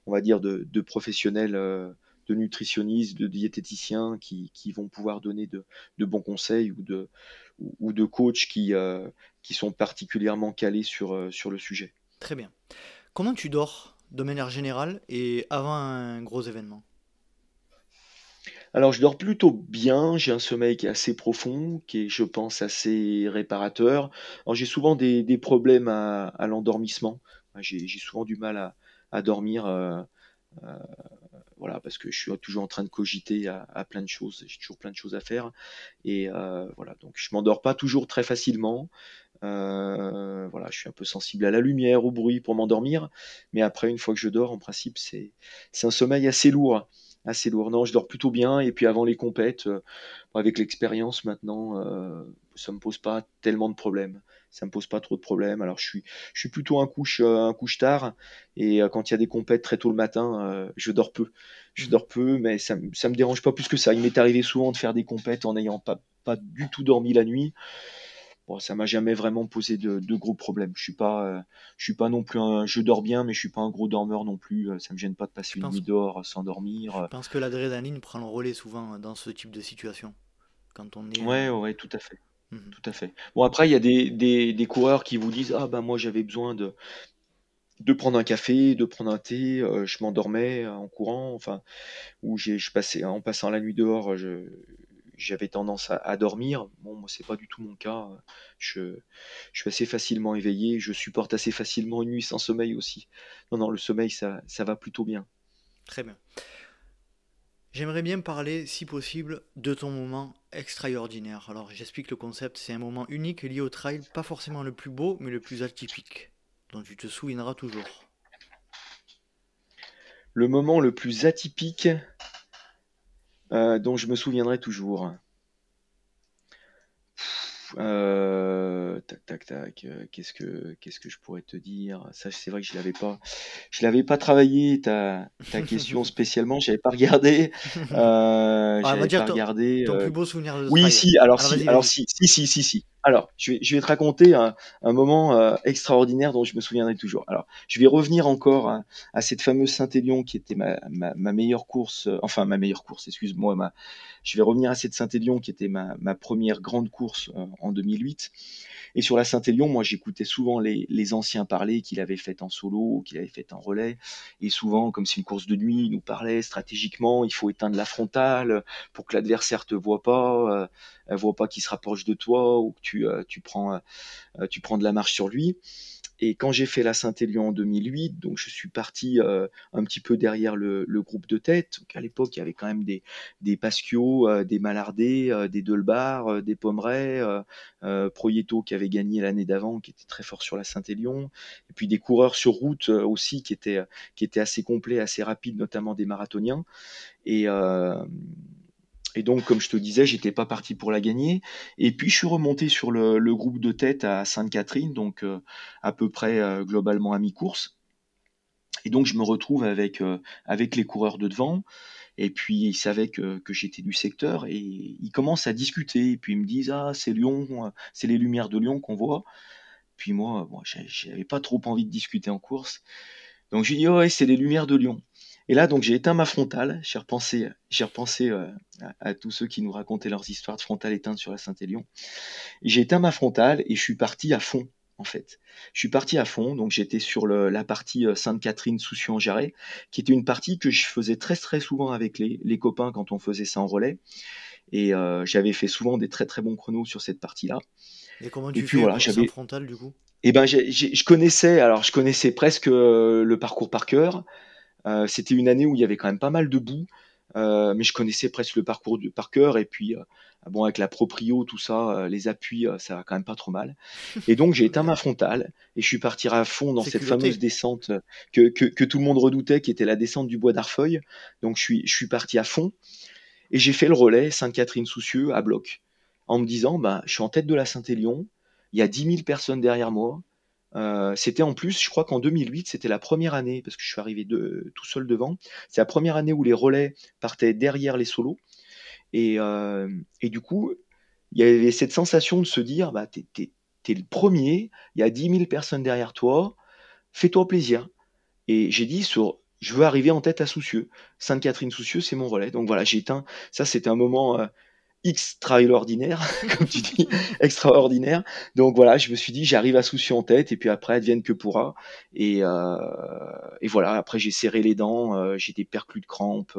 on va dire, de, professionnels. de nutritionnistes, de diététiciens qui, qui vont pouvoir donner de, bons conseils ou de, coachs qui, qui sont particulièrement calés sur, sur le sujet. Très bien. Comment tu dors de manière générale et avant un gros événement? Alors, je dors plutôt bien, j'ai un sommeil qui est assez profond, qui est, je pense, assez réparateur. Alors, j'ai souvent des, problèmes à, l'endormissement. J'ai souvent du mal à, dormir, euh, euh, voilà, parce que je suis toujours en train de cogiter à, à plein de choses. J'ai toujours plein de choses à faire. Et euh, voilà, donc je m'endors pas toujours très facilement. Euh, voilà, je suis un peu sensible à la lumière, au bruit pour m'endormir. Mais après, une fois que je dors, en principe, c'est c'est un sommeil assez lourd. Assez lourd. Non, je dors plutôt bien. Et puis avant les compètes, euh, avec l'expérience maintenant, euh, ça me pose pas tellement de problèmes. Ça me pose pas trop de problèmes. Alors je suis, je suis plutôt un couche, euh, un couche tard. Et euh, quand il y a des compètes très tôt le matin, euh, je dors peu. Je Mhm. dors peu, mais ça, me- ça me dérange pas plus que ça. Il m'est arrivé souvent de faire des compètes en n'ayant pas, pas du tout dormi la nuit. Bon, ça m'a jamais vraiment posé de, de gros problèmes. Je suis pas, euh, je suis pas non plus un, je dors bien, mais je suis pas un gros dormeur non plus. Euh, Ça me gêne pas de passer une nuit dehors sans dormir. je Euh, pense que l'adrénaline prend le relais souvent dans ce type de situation? Quand on est... Ouais, euh, ouais, tout à fait, mhm. tout à fait. Bon, après, il y a des, des, des coureurs qui vous disent, ah ben moi j'avais besoin de, de prendre un café, de prendre un thé, euh, je m'endormais euh, en courant, enfin, ou j'ai, je passais, en passant la nuit dehors, je, j'avais tendance à, à dormir. Bon, moi, c'est pas du tout mon cas. Je, je suis assez facilement éveillé, je supporte assez facilement une nuit sans sommeil aussi. Non, non, le sommeil, ça, ça va plutôt bien. Très bien. J'aimerais bien parler, si possible, de ton moment extraordinaire. Alors j'explique le concept, c'est un moment unique lié au trail, pas forcément le plus beau, mais le plus atypique, dont tu te souviendras toujours. Le moment le plus atypique euh, dont je me souviendrai toujours. Euh, tac, tac, tac. Euh, qu'est-ce que, qu'est-ce que je pourrais te dire? Ça, c'est vrai que je l'avais pas, je l'avais pas travaillé ta, ta <laughs> question spécialement. J'avais pas regardé. Euh, Ah, j'avais pas ton, regardé. ton euh, plus beau souvenir de oui, trail. si. Alors Alors si. Alors si. Si, si, si, si. Alors, je vais, je vais te raconter un, un moment euh, extraordinaire dont je me souviendrai toujours. Alors, je vais revenir encore à, à cette fameuse Saint-Élion qui était ma, ma, ma meilleure course. euh, enfin, ma meilleure course. Excuse-moi. Ma, je vais revenir à cette Saint-Élion qui était ma, ma première grande course euh, en 2008. Et sur la Saint-Élion, moi, j'écoutais souvent les, les anciens parler qu'il avait fait en solo, qu'il avait fait en relais. Et souvent, comme c'est une course de nuit, ils nous parlaient stratégiquement, il faut éteindre la frontale pour que l'adversaire te voit pas, euh, voit pas qu'il se rapproche de toi ou que tu, euh, tu prends, euh, tu prends de la marche sur lui. Et quand j'ai fait la Saint-Élion en 2008, donc je suis parti euh, un petit peu derrière le, groupe de tête. Donc à l'époque, il y avait quand même des, des Pasquio, euh, des Malardé, euh, des Delbar, euh, des Pomeray, euh, euh, Proieto qui avait gagné l'année d'avant, qui était très fort sur la Saint-Élion. Et puis des coureurs sur route euh, aussi qui étaient, qui étaient assez complets, assez rapides, notamment des marathoniens. Et, euh, et donc, comme je te disais, j'étais pas parti pour la gagner. Et puis, je suis remonté sur le, groupe de tête à Sainte-Catherine, donc euh, à peu près euh, globalement à mi-course. Et donc, je me retrouve avec, euh, avec les coureurs de devant. Et puis, ils savaient que, j'étais du secteur et ils commencent à discuter. Et puis, ils me disent Ah, c'est Lyon, c'est les lumières de Lyon qu'on voit. Puis moi, bon, j'avais pas trop envie de discuter en course. Donc, j'ai dit Ouais, c'est les lumières de Lyon. Et là, donc, j'ai éteint ma frontale. J'ai repensé, j'ai repensé euh, à, à tous ceux qui nous racontaient leurs histoires de frontale éteinte sur la Saint-Élion. J'ai éteint ma frontale et je suis parti à fond, en fait. Je suis parti à fond, donc j'étais sur le- la partie euh, Sainte-Catherine sous en jarret qui était une partie que je faisais très très souvent avec les, les copains quand on faisait ça en relais. Et euh, j'avais fait souvent des très très bons chronos sur cette partie-là. Et comment Et tu puis fais voilà, j'avais. frontal du coup? Et ben, je connaissais, alors je connaissais presque le parcours par cœur. Euh, c'était une année où il y avait quand même pas mal de boue, euh, mais je connaissais presque le parcours de, par cœur. Et puis, euh, bon, avec la proprio, tout ça, euh, les appuis, ça va quand même pas trop mal. Et donc, j'ai éteint ma frontale et je suis parti à fond dans cette fameuse descente que, que, que tout le monde redoutait, qui était la descente du bois d'Arfeuil. Donc, je suis, je suis parti à fond et j'ai fait le relais Sainte-Catherine-Soucieux à bloc en me disant, bah, je suis en tête de la Saint-Élion, il y a 10 000 personnes derrière moi. Euh, c'était en plus, je crois qu'en 2008, c'était la première année, parce que je suis arrivé tout seul devant, c'est la première année où les relais partaient derrière les solos. Et, euh, du coup, il y avait cette sensation de se dire, bah, t'es, t'es le premier, il y a 10 000 personnes derrière toi, fais-toi plaisir. Et j'ai dit, sur, je veux arriver en tête à Soucieux. Sainte-Catherine-Soucieux, c'est mon relais. Donc voilà, j'ai éteint. Ça, c'était un moment euh, extraordinaire, <laughs> comme tu dis, extraordinaire. Donc voilà, je me suis dit, j'arrive à Soucieux en tête, et puis après, advienne que pourra. Et, euh, et voilà, après, j'ai serré les dents, euh, j'ai perclus de crampes.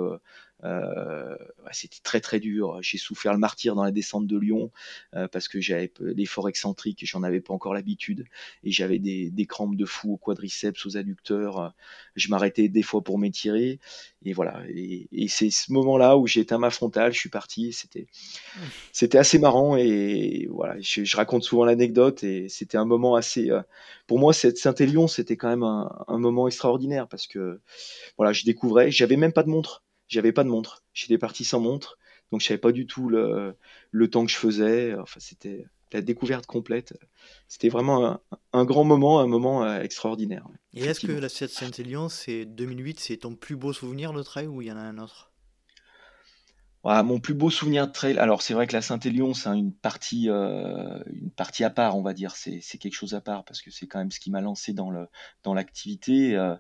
Euh, c'était très très dur. J'ai souffert le martyr dans la descente de Lyon euh, parce que j'avais l'effort excentrique, j'en avais pas encore l'habitude et j'avais des, des crampes de fou au quadriceps, aux adducteurs. Je m'arrêtais des fois pour m'étirer et voilà. Et, et c'est ce moment-là où j'ai éteint ma frontale, je suis parti. C'était c'était assez marrant et voilà. Je, je raconte souvent l'anecdote et c'était un moment assez. euh, pour moi, cette Saint-Élion, c'était quand même un, un moment extraordinaire parce que voilà, je découvrais. J'avais même pas de montre. J'avais pas de montre. J'étais parti sans montre, donc je savais pas du tout le, le temps que je faisais. Enfin, c'était la découverte complète. C'était vraiment un, un grand moment, un moment euh, extraordinaire. Et est-ce que la Saint-Élion, c'est 2008, c'est ton plus beau souvenir de trail ou il y en a un autre? Mon plus beau souvenir de trail, alors c'est vrai que la Saint-Élion, c'est une partie, euh, une partie à part, on va dire. C'est, quelque chose à part parce que c'est quand même ce qui m'a lancé dans le, dans l'activité euh,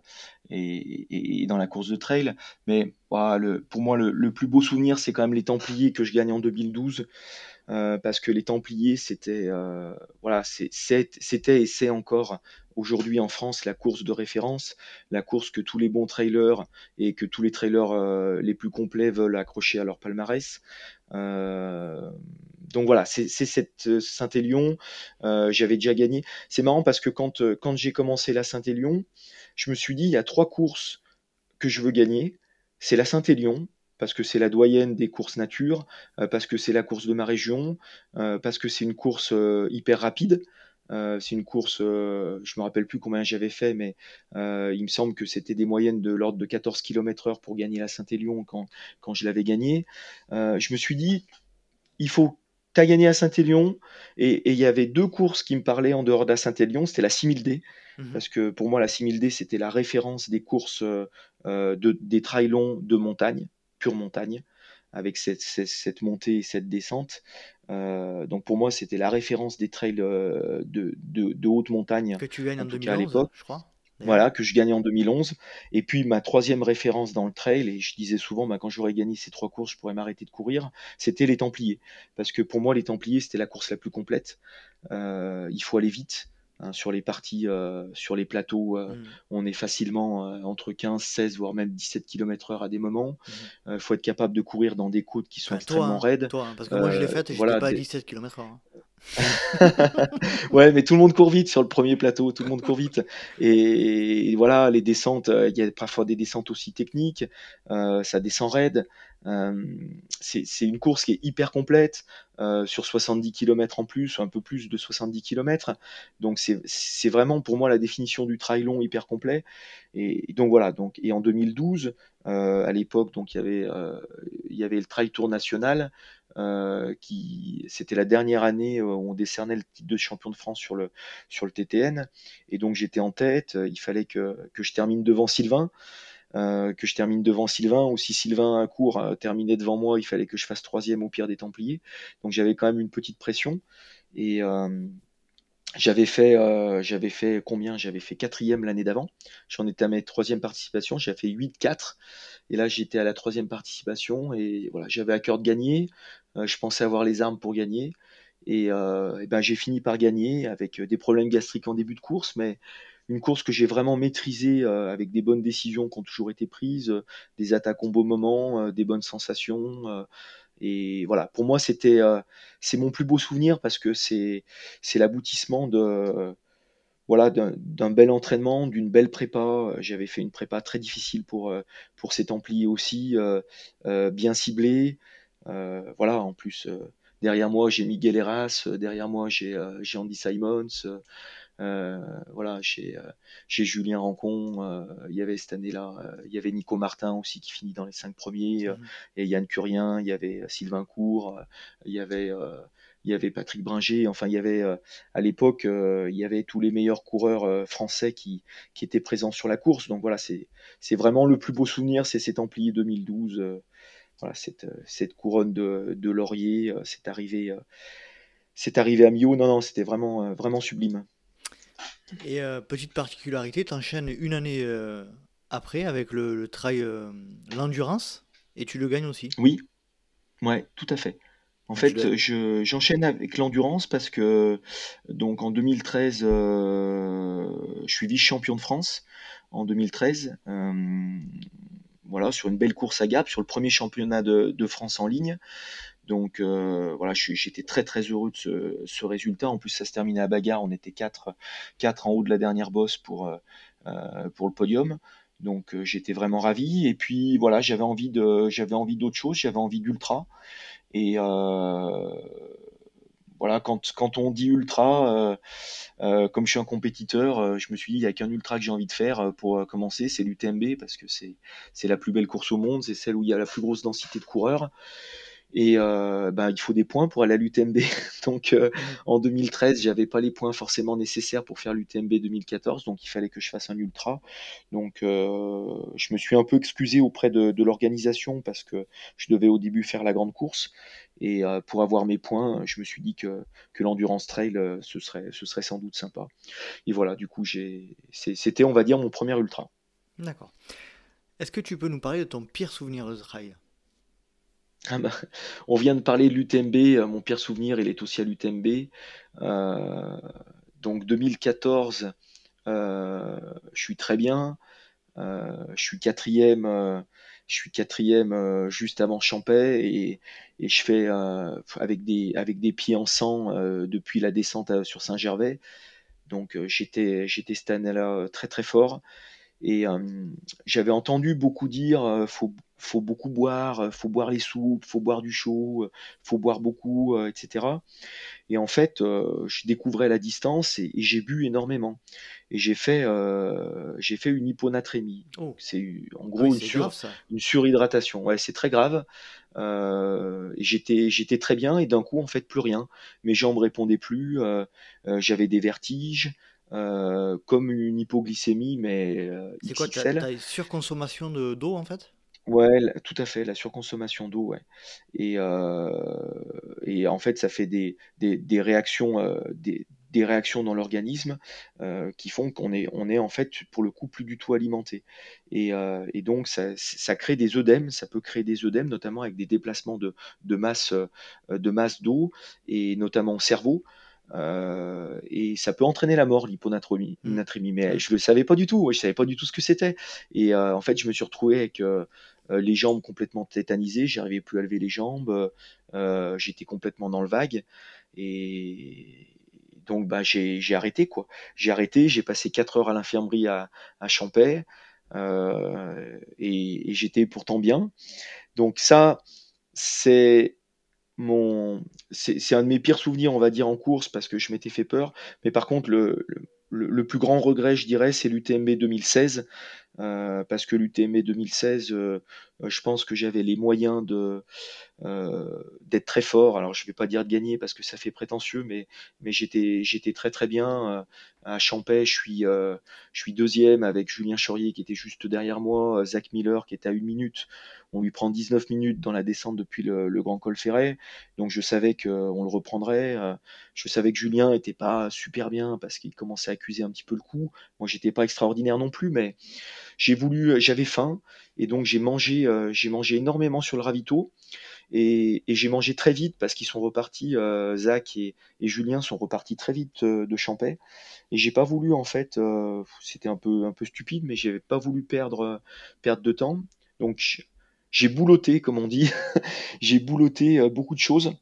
et, dans la course de trail. Mais pour moi, le, plus beau souvenir, c'est quand même les Templiers que je gagne en 2012 euh, parce que les Templiers, c'était voilà, c'est- c'était et c'est encore aujourd'hui en France la course de référence, la course que tous les bons trailers et que tous les trailers euh, les plus complets veulent accrocher à leur palmarès. Euh, donc voilà, c'est cette euh, Saint-Élion. J'avais déjà gagné. C'est marrant parce que quand, quand j'ai commencé la Saint-Élion, je me suis dit, il y a trois courses que je veux gagner. C'est la Saint-Élion, parce que c'est la doyenne des courses nature, parce que c'est la course de ma région, parce que c'est une course hyper rapide. C'est une course, je me rappelle plus combien j'avais fait, mais il me semble que c'était des moyennes de l'ordre de 14 km/h pour gagner la Saint-Élion quand, quand je l'avais gagné. je me suis dit, il faut tu as gagné à Saint-Élion, et il y avait deux courses qui me parlaient en dehors d'à Saint-Élion, c'était la 6000D, mmh parce que pour moi la 6000D c'était la référence des courses euh, de, des trails longs de montagne, pure montagne, avec cette, cette, montée et cette descente. Euh, donc pour moi c'était la référence des trails euh, de, de, de, haute montagne. Que tu gagnes en, 2011, je crois voilà, que je gagnais en 2011. Et puis ma troisième référence dans le trail, et je disais souvent, bah, quand j'aurais gagné ces trois courses, je pourrais m'arrêter de courir, c'était les Templiers. Parce que pour moi, les Templiers, c'était la course la plus complète. Euh, il faut aller vite. Hein, sur les parties, euh, sur les plateaux, euh, mmh. on est facilement entre 15, 16, voire même 17 km/h à des moments. Il mmh. faut être capable de courir dans des côtes qui sont extrêmement hein, raides. Toi, hein, parce que moi je l'ai fait et voilà, pas à 17 km/h. <laughs> ouais, mais tout le monde court vite sur le premier plateau, tout le monde court vite. Et, voilà, les descentes, euh, il y a parfois des descentes aussi techniques, euh, ça descend raide. Euh, c'est une course qui est hyper complète, sur 70 km en plus, un peu plus de 70 km. Donc c'est vraiment pour moi la définition du trail long hyper complet. Et, donc voilà, donc, et en 2012, à l'époque, il y avait, il y avait le Trail Tour national. Euh, qui c'était la dernière année euh, où on décernait le titre de champion de France sur le, sur le TTN. Et donc j'étais en tête, il fallait que, que je termine devant Sylvain. Euh, que je termine devant Sylvain, ou si Sylvain à court terminait devant moi, il fallait que je fasse troisième au pire des Templiers. Donc j'avais quand même une petite pression. Et j'avais fait, j'avais fait combien? J'avais fait quatrième l'année d'avant. J'en étais à ma troisième participation. J'avais fait 8-4. Et là, j'étais à la troisième participation. Et voilà, j'avais à cœur de gagner. Euh, je pensais avoir les armes pour gagner. Et, euh, ben, j'ai fini par gagner avec euh, des problèmes gastriques en début de course, mais une course que j'ai vraiment maîtrisée avec des bonnes décisions qui ont toujours été prises, des attaques au bon moment, des bonnes sensations. Et voilà, pour moi, c'était c'est mon plus beau souvenir parce que c'est c'est l'aboutissement de voilà d'un bel entraînement, d'une belle prépa. J'avais fait une prépa très difficile pour pour ces Templiers aussi, bien ciblée. Euh, voilà, en plus, euh, derrière moi, j'ai Miguel Eras, euh, derrière moi, j'ai Andy Simons. Voilà, j'ai Julien Rancon, il y avait cette année-là, il y avait Nico Martin aussi qui finit dans les cinq premiers, mmh. et Yann Curien, il y avait Sylvain Cour, il y avait il y avait Patrick Bringer, enfin il y avait à l'époque il y avait tous les meilleurs coureurs français qui, qui étaient présents sur la course. Donc voilà, c'est vraiment le plus beau souvenir, c'est ces Templiers 2012 voilà, cette, cette couronne de, de laurier, euh, c'est arrivé, euh, à Millau. Non, non, c'était vraiment, euh, vraiment sublime. Et petite particularité, tu enchaînes une année après avec le, le trail l'endurance et tu le gagnes aussi. Oui, ouais, tout à fait. En fait, je, j'enchaîne avec l'endurance parce que donc en 2013, je suis vice-champion de France en 2013 voilà, sur une belle course à Gap, sur le premier championnat de, France en ligne. Donc euh, voilà, j'étais très très heureux de ce, résultat. En plus, ça se terminait à bagarre. On était 4 quatre, en haut de la dernière bosse pour, euh, euh, pour le podium. Donc j'étais vraiment ravi. Et puis voilà, j'avais envie de, j'avais envie d'autre chose. J'avais envie d'ultra. Et voilà, quand, quand on dit ultra, comme je suis un compétiteur, je me suis dit, il n'y a qu'un ultra que j'ai envie de faire pour commencer, c'est l'UTMB, parce que c'est la plus belle course au monde, c'est celle où il y a la plus grosse densité de coureurs. Et euh, bah, il faut des points pour aller à l'UTMB. <laughs> donc euh, en 2013, j'avais pas les points forcément nécessaires pour faire l'UTMB 2014, donc il fallait que je fasse un ultra. Donc euh, je me suis un peu excusé auprès de, l'organisation parce que je devais au début faire la grande course. Et euh, pour avoir mes points, je me suis dit que, que l'endurance trail, ce serait, ce serait sans doute sympa. Et voilà, du coup, c'était, on va dire, mon premier ultra. D'accord. Est-ce que tu peux nous parler de ton pire souvenir de trail? Ah bah, on vient de parler de l'UTMB, euh, mon pire souvenir, il est aussi à l'UTMB. Euh, donc 2014, euh, je suis très bien. je suis quatrième, je suis quatrième juste avant Champais et, je fais avec des pieds en sang depuis la descente sur Saint-Gervais. Donc j'étais j'étais cette année-là très très fort et j'avais entendu beaucoup dire faut faut beaucoup boire, faut boire les soupes, faut boire du chaud, faut boire beaucoup, etc. Et en fait, je découvrais la distance et, j'ai bu énormément. Et j'ai fait, j'ai fait une hyponatrémie. Oh. C'est en Ah gros oui, une, sur- grave une surhydratation. Ouais, c'est très grave. Euh, j'étais, j'étais très bien et d'un coup, en fait, plus rien. Mes jambes répondaient plus. euh, euh, j'avais des vertiges, euh, comme une hypoglycémie, mais euh, C'est quoi, t'as, t'as une surconsommation de, d'eau en fait? Ouais, la- tout à fait, la surconsommation d'eau, ouais. Et, euh, et en fait, ça fait des, des, des réactions, euh, des, des réactions dans l'organisme euh, qui font qu'on est, on est en fait, pour le coup, plus du tout alimenté. Et, et donc, ça, ça crée des œdèmes, ça peut créer des œdèmes, notamment avec des déplacements de, de masse, de masse d'eau, et notamment au cerveau. Et ça peut entraîner la mort, l'hyponatrémie, Mm. natrémie. mais Mm. je le savais pas du tout, ouais, je savais pas du tout ce que c'était. Et en fait, je me suis retrouvé avec les jambes complètement tétanisées, j'arrivais plus à lever les jambes, euh, j'étais complètement dans le vague. Et donc, bah, j'ai arrêté, quoi. J'ai arrêté, j'ai passé 4 heures à l'infirmerie à, à euh, et, j'étais pourtant bien. Donc ça, c'est mon, c'est un de mes pires souvenirs, on va dire, en course, parce que je m'étais fait peur. Mais par contre, le, le, le plus grand regret, je dirais, c'est l'UTMB 2016, euh, parce que l'UTMB 2016, euh, euh, je pense que j'avais les moyens de, euh, d'être très fort. Alors, je vais pas dire de gagner parce que ça fait prétentieux, mais, mais j'étais, j'étais très très bien. Euh, À Champais, je suis, euh, je suis deuxième avec Julien Chaurier qui était juste derrière moi, euh, Zach Miller qui était à une minute. On lui prend 19 minutes dans la descente depuis le, Grand Col Ferret, donc je savais qu'on le reprendrait. Euh, Je savais que Julien était pas super bien parce qu'il commençait à accuser un petit peu le coup. Moi, j'étais pas extraordinaire non plus, mais j'ai voulu, j'avais faim et donc j'ai mangé, euh, j'ai mangé énormément sur le ravito. Et, j'ai mangé très vite parce qu'ils sont repartis, euh, Zach et, Julien sont repartis très vite euh, de Champais. Et j'ai pas voulu en fait, euh, c'était un peu un peu stupide, mais j'avais pas voulu perdre euh, perdre de temps. Donc j'ai boulotté, comme on dit, <laughs> j'ai boulotté euh, beaucoup de choses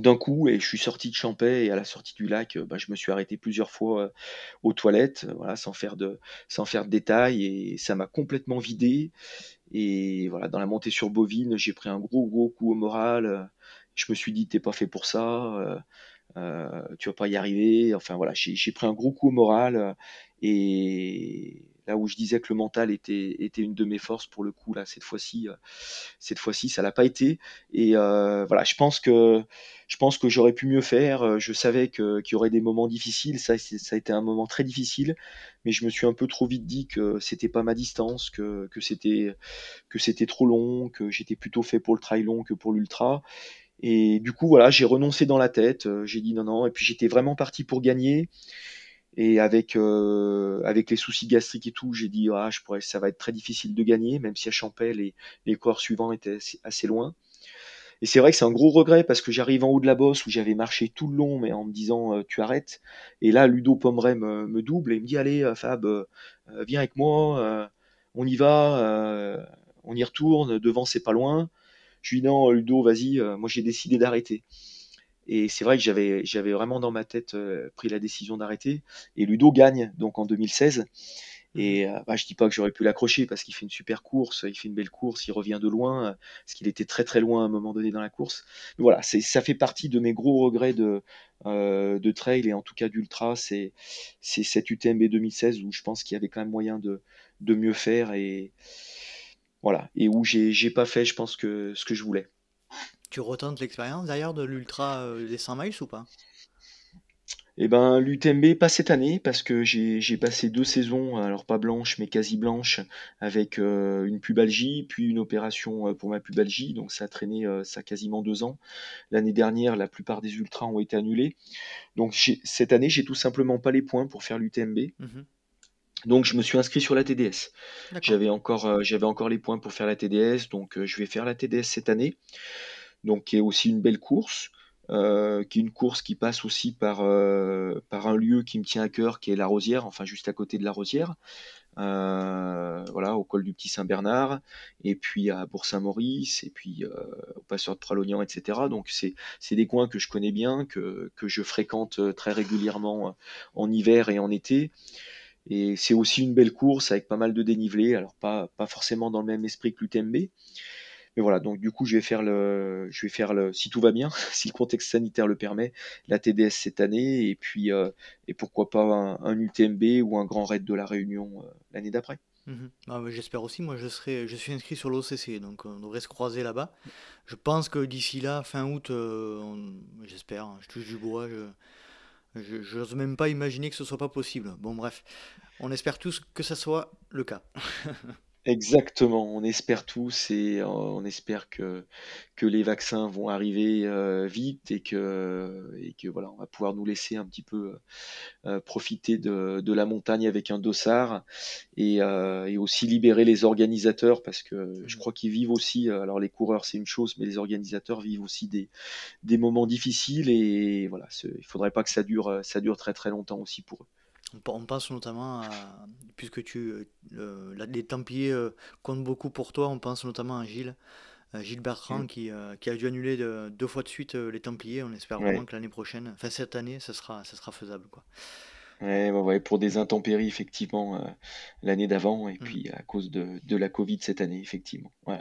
d'un coup et je suis sorti de Champais et à la sortie du lac, euh, bah, je me suis arrêté plusieurs fois euh, aux toilettes, euh, voilà, sans faire de sans faire de détails et ça m'a complètement vidé. Et voilà, dans la montée sur Bovine, j'ai pris un gros gros coup au moral. Je me suis dit, t'es pas fait pour ça. euh, euh, tu vas pas y arriver. Enfin voilà, j'ai pris un gros coup au moral et là où je disais que le mental était, une de mes forces pour le coup là cette fois-ci, euh, cette fois-ci ça l'a pas été et euh, voilà, je pense que je pense que j'aurais pu mieux faire. Euh, Je savais que qu'il y aurait des moments difficiles. Ça, ça a été un moment très difficile, mais je me suis un peu trop vite dit que c'était pas ma distance, que, que c'était que c'était trop long, que j'étais plutôt fait pour le trail long que pour l'ultra. Et du coup, voilà, j'ai renoncé dans la tête. J'ai dit non, non. Et puis j'étais vraiment parti pour gagner. Et avec, euh, avec les soucis gastriques et tout, j'ai dit ah, je pourrais, ça va être très difficile de gagner, même si à Champel, les, les coureurs suivants étaient assez, loin. Et c'est vrai que c'est un gros regret parce que j'arrive en haut de la bosse où j'avais marché tout le long, mais en me disant euh, tu arrêtes. Et là, Ludo Pomeray me, double et me dit allez, euh, Fab, viens avec moi, on y va, on y retourne, devant c'est pas loin. Je lui dis non, Ludo, vas-y, moi j'ai décidé d'arrêter. Et c'est vrai que j'avais, j'avais vraiment dans ma tête euh, pris la décision d'arrêter. Et Ludo gagne donc en 2016. Mhm. Et euh, bah, je dis pas que j'aurais pu l'accrocher parce qu'il fait une super course, il fait une belle course, il revient de loin, euh, parce qu'il était très très loin à un moment donné dans la course. Mais voilà, c'est, ça fait partie de mes gros regrets de, euh, de trail et en tout cas d'ultra, c'est, c'est cette UTMB 2016 où je pense qu'il y avait quand même moyen de, de mieux faire et voilà, et où j'ai, j'ai pas fait, je pense que ce que je voulais. Tu retentes l'expérience d'ailleurs de l'ultra euh, des 100 miles ou pas? Eh ben, l'UTMB, pas cette année, parce que j'ai passé deux saisons, alors pas blanches, mais quasi blanches, avec euh, une pubalgie, puis une opération euh, pour ma pubalgie, donc ça a traîné euh, ça a quasiment deux ans. L'année dernière, la plupart des ultras ont été annulés. Donc cette année, j'ai tout simplement pas les points pour faire l'UTMB. Mhm. Donc je me suis inscrit sur la TDS. J'avais encore, euh, j'avais encore les points pour faire la TDS, donc euh, je vais faire la TDS cette année. Donc qui est aussi une belle course, euh, qui est une course qui passe aussi par, euh, par un lieu qui me tient à cœur, qui est la Rosière, enfin juste à côté de la Rosière, euh, voilà, au col du Petit Saint-Bernard, et puis à Bourg-Saint-Maurice, et puis au passeur de Pralognan, etc. Donc c'est c'est des coins que je connais bien, que, que je fréquente très régulièrement en hiver et en été. Et c'est aussi une belle course avec pas mal de dénivelé, alors pas, pas forcément dans le même esprit que l'UTMB. Mais voilà, donc du coup, je vais faire le, je vais faire le, si tout va bien, <laughs> si le contexte sanitaire le permet, la TDS cette année, et puis, euh, et pourquoi pas un, UTMB ou un grand raid de la Réunion euh, l'année d'après. Ah, j'espère aussi, moi je, serai, je suis inscrit sur l'OCC, donc on devrait se croiser là-bas. Je pense que d'ici là, fin août, euh, j'espère, hein, je touche du bois, je n'ose même pas imaginer que ce soit pas possible. Bon bref, on espère tous que ça soit le cas. <laughs> Exactement, on espère tous et euh, on espère que, que les vaccins vont arriver euh, vite et que, et que voilà, on va pouvoir nous laisser un petit peu euh, profiter de, de la montagne avec un dossard et, et aussi libérer les organisateurs parce que je mmh. crois qu'ils vivent aussi, alors les coureurs c'est une chose, mais les organisateurs vivent aussi des, des moments difficiles et voilà, il faudrait pas que ça dure, ça dure très très longtemps aussi pour eux. On pense notamment à, puisque tu, euh, les Templiers euh, comptent beaucoup pour toi, on pense notamment à Gilles, euh, Gilles Bertrand mm. qui, qui, a dû annuler deux fois de suite les Templiers. On espère vraiment que l'année prochaine, enfin cette année, ça sera, ça sera faisable. Quoi. Ouais, pour des intempéries, effectivement, euh, l'année d'avant, et mmh. puis à cause de, de, la Covid cette année, effectivement. Voilà,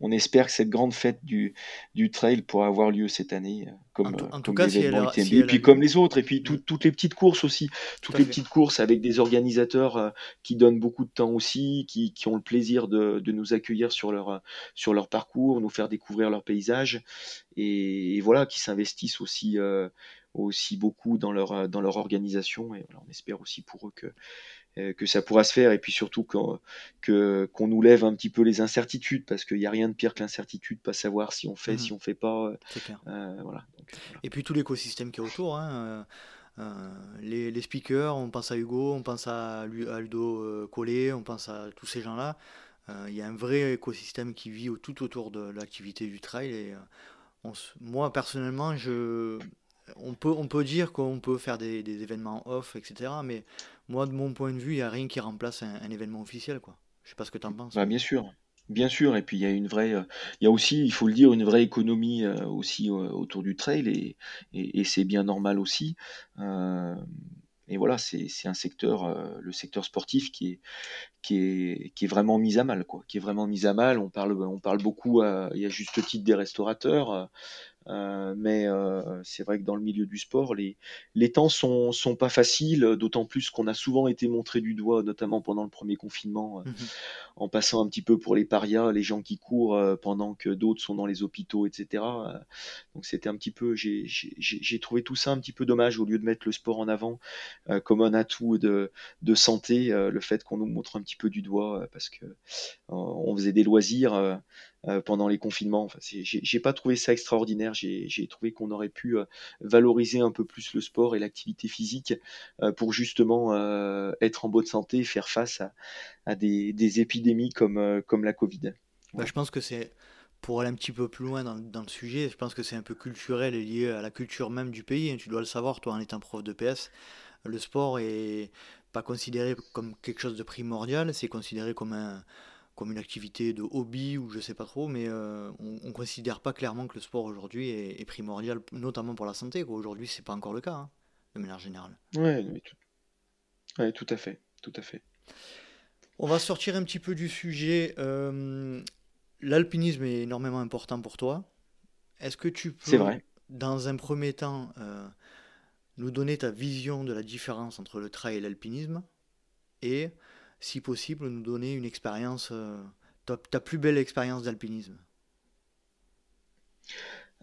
on, espère que cette grande fête du, du trail pourra avoir lieu cette année, euh, comme, en, tout cas, si elle et puis comme les autres, et puis mmh. toutes les petites courses aussi, toutes les petites courses avec des organisateurs euh, qui donnent beaucoup de temps aussi, qui, qui ont le plaisir de, de, nous accueillir sur leur, sur leur parcours, nous faire découvrir leur paysage, et, et voilà, qui s'investissent aussi aussi beaucoup dans leur, euh, dans leur organisation. Et on espère aussi pour eux que, euh, que ça pourra se faire. Et puis surtout qu'on que, qu'on nous lève un petit peu les incertitudes, parce qu'il n'y a rien de pire que l'incertitude, pas savoir si on fait, mmh si on fait pas. Euh, voilà. Et puis tout l'écosystème qui est autour. Hein, les, les, speakers, on pense à Hugo, on pense à, à Ludo Collet, on pense à tous ces gens-là. Il y a un vrai écosystème qui vit tout autour de l'activité du trail. Et, moi, personnellement, je, on peut, on peut dire qu'on peut faire des, événements off, etc. Mais moi, de mon point de vue, il n'y a rien qui remplace un, événement officiel. Quoi. Je sais pas ce que tu en penses. Bah, bien sûr. Bien sûr, et puis il y a une vraie, euh, il y a aussi, il faut le dire, une vraie économie euh, aussi euh, autour du trail et, c'est bien normal aussi. et voilà, c'est un secteur, le secteur sportif qui est, vraiment mis à mal, quoi. On parle, on parle beaucoup, il y a juste titre des restaurateurs. Euh, mais euh, c'est vrai que dans le milieu du sport, les, les temps sont, sont pas faciles, d'autant plus qu'on a souvent été montré du doigt, notamment pendant le premier confinement, euh, mmh en passant un petit peu pour les parias, les gens qui courent pendant que d'autres sont dans les hôpitaux, etc. donc c'était un petit peu, j'ai trouvé tout ça un petit peu dommage au lieu de mettre le sport en avant comme un atout de, de santé, le fait qu'on nous montre un petit peu du doigt parce que on faisait des loisirs euh, pendant les confinements. Enfin, j'ai pas trouvé ça extraordinaire. J'ai trouvé qu'on aurait pu euh, valoriser un peu plus le sport et l'activité physique euh, pour justement être en bonne santé et faire face à, des, épidémies comme, la Covid. Bah, je pense que c'est pour aller un petit peu plus loin dans, le sujet, je pense que c'est un peu culturel et lié à la culture même du pays. Tu dois le savoir, toi, en étant prof de PS. Le sport est pas considéré comme quelque chose de primordial, c'est considéré comme un, comme une activité de hobby ou je sais pas trop, mais euh, on, ne considère pas clairement que le sport aujourd'hui est, primordial, notamment pour la santé. Aujourd'hui, c'est pas encore le cas, hein, de manière générale. Oui, tout... tout à fait, tout à fait. On va sortir un petit peu du sujet. Euh, l'alpinisme est énormément important pour toi. Est-ce que tu peux, vrai. dans un premier temps, euh, nous donner ta vision de la différence entre le trail et l'alpinisme et si possible, nous donner une expérience, euh, ta, plus belle expérience d'alpinisme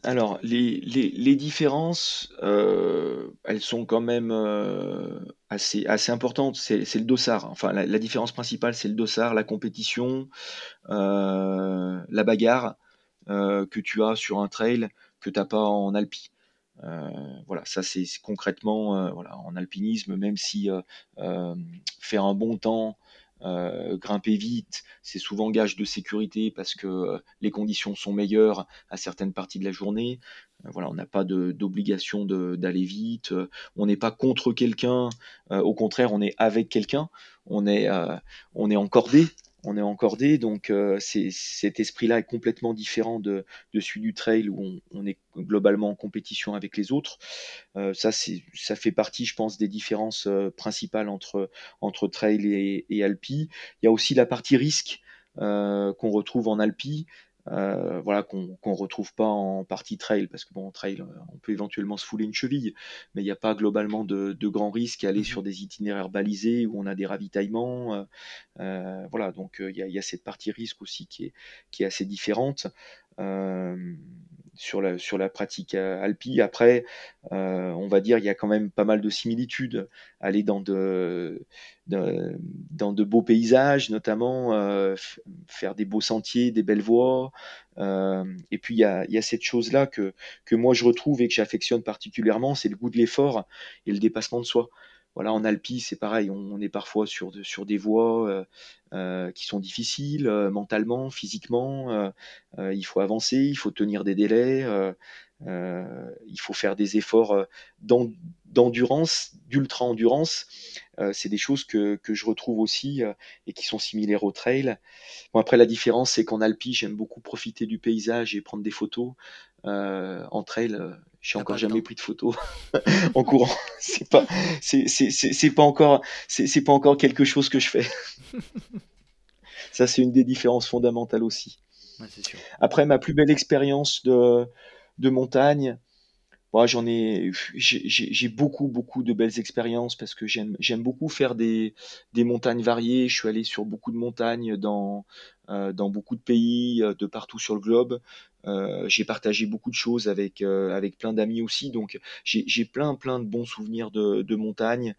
alors, les, les, différences, euh, elles sont quand même euh, assez, assez importantes. C'est le dossard. Enfin, la, différence principale, c'est le dossard, la compétition, la bagarre que tu as sur un trail que tu n'as pas en alpi. voilà, ça c'est concrètement voilà, en alpinisme, même si faire un bon temps euh, grimper vite, c'est souvent gage de sécurité parce que euh, les conditions sont meilleures à certaines parties de la journée. Euh, voilà, on n'a pas d'obligation d'aller vite, on n'est pas contre quelqu'un, au contraire, on est avec quelqu'un, on est, on est encordé, on est encordé, donc cet esprit-là est complètement différent de, celui du trail où on, est globalement en compétition avec les autres. ça, ça fait partie, je pense, des différences principales entre, entre trail et alpi. Il y a aussi la partie risque qu'on retrouve en alpi. Euh, voilà, qu'on ne retrouve pas en partie trail, parce que bon, en trail, on peut éventuellement se fouler une cheville, mais il n'y a pas globalement de, de grands risques à aller mmh sur des itinéraires balisés où on a des ravitaillements. Euh, euh voilà, donc il y, y, a cette partie risque aussi qui est, qui est assez différente. Euh, sur la, sur la pratique alpi. Après, euh, on va dire il y a quand même pas mal de similitudes. Aller dans de, dans de beaux paysages, notamment euh, faire des beaux sentiers, des belles voies. et puis il y a, y a, cette chose-là que, que moi je retrouve et que j'affectionne particulièrement, c'est le goût de l'effort et le dépassement de soi voilà, en Alpi, c'est pareil, on, est parfois sur, des voies euh, euh, qui sont difficiles euh, mentalement, physiquement. il faut avancer, il faut tenir des délais, il faut faire des efforts d'endurance, d'ultra-endurance. c'est des choses que, que, je retrouve aussi et qui sont similaires au trail. Bon, après, la différence, c'est qu'en Alpi, j'aime beaucoup profiter du paysage et prendre des photos. en trail, j'ai encore jamais pris de photos <laughs> en courant. <laughs> C'est pas, c'est, c'est, pas encore, c'est, pas encore quelque chose que je fais. <laughs> Ça, c'est une des différences fondamentales aussi. sûr. Après, ma plus belle expérience de, de montagne, j'en ai, j'ai beaucoup, beaucoup de belles expériences parce que j'aime, j'aime beaucoup faire des, montagnes variées. Je suis allé sur beaucoup de montagnes dans, euh, beaucoup de pays, euh, de partout sur le globe. Euh, j'ai partagé beaucoup de choses avec, avec plein d'amis aussi. Donc, j'ai plein, plein de bons souvenirs de, de montagne.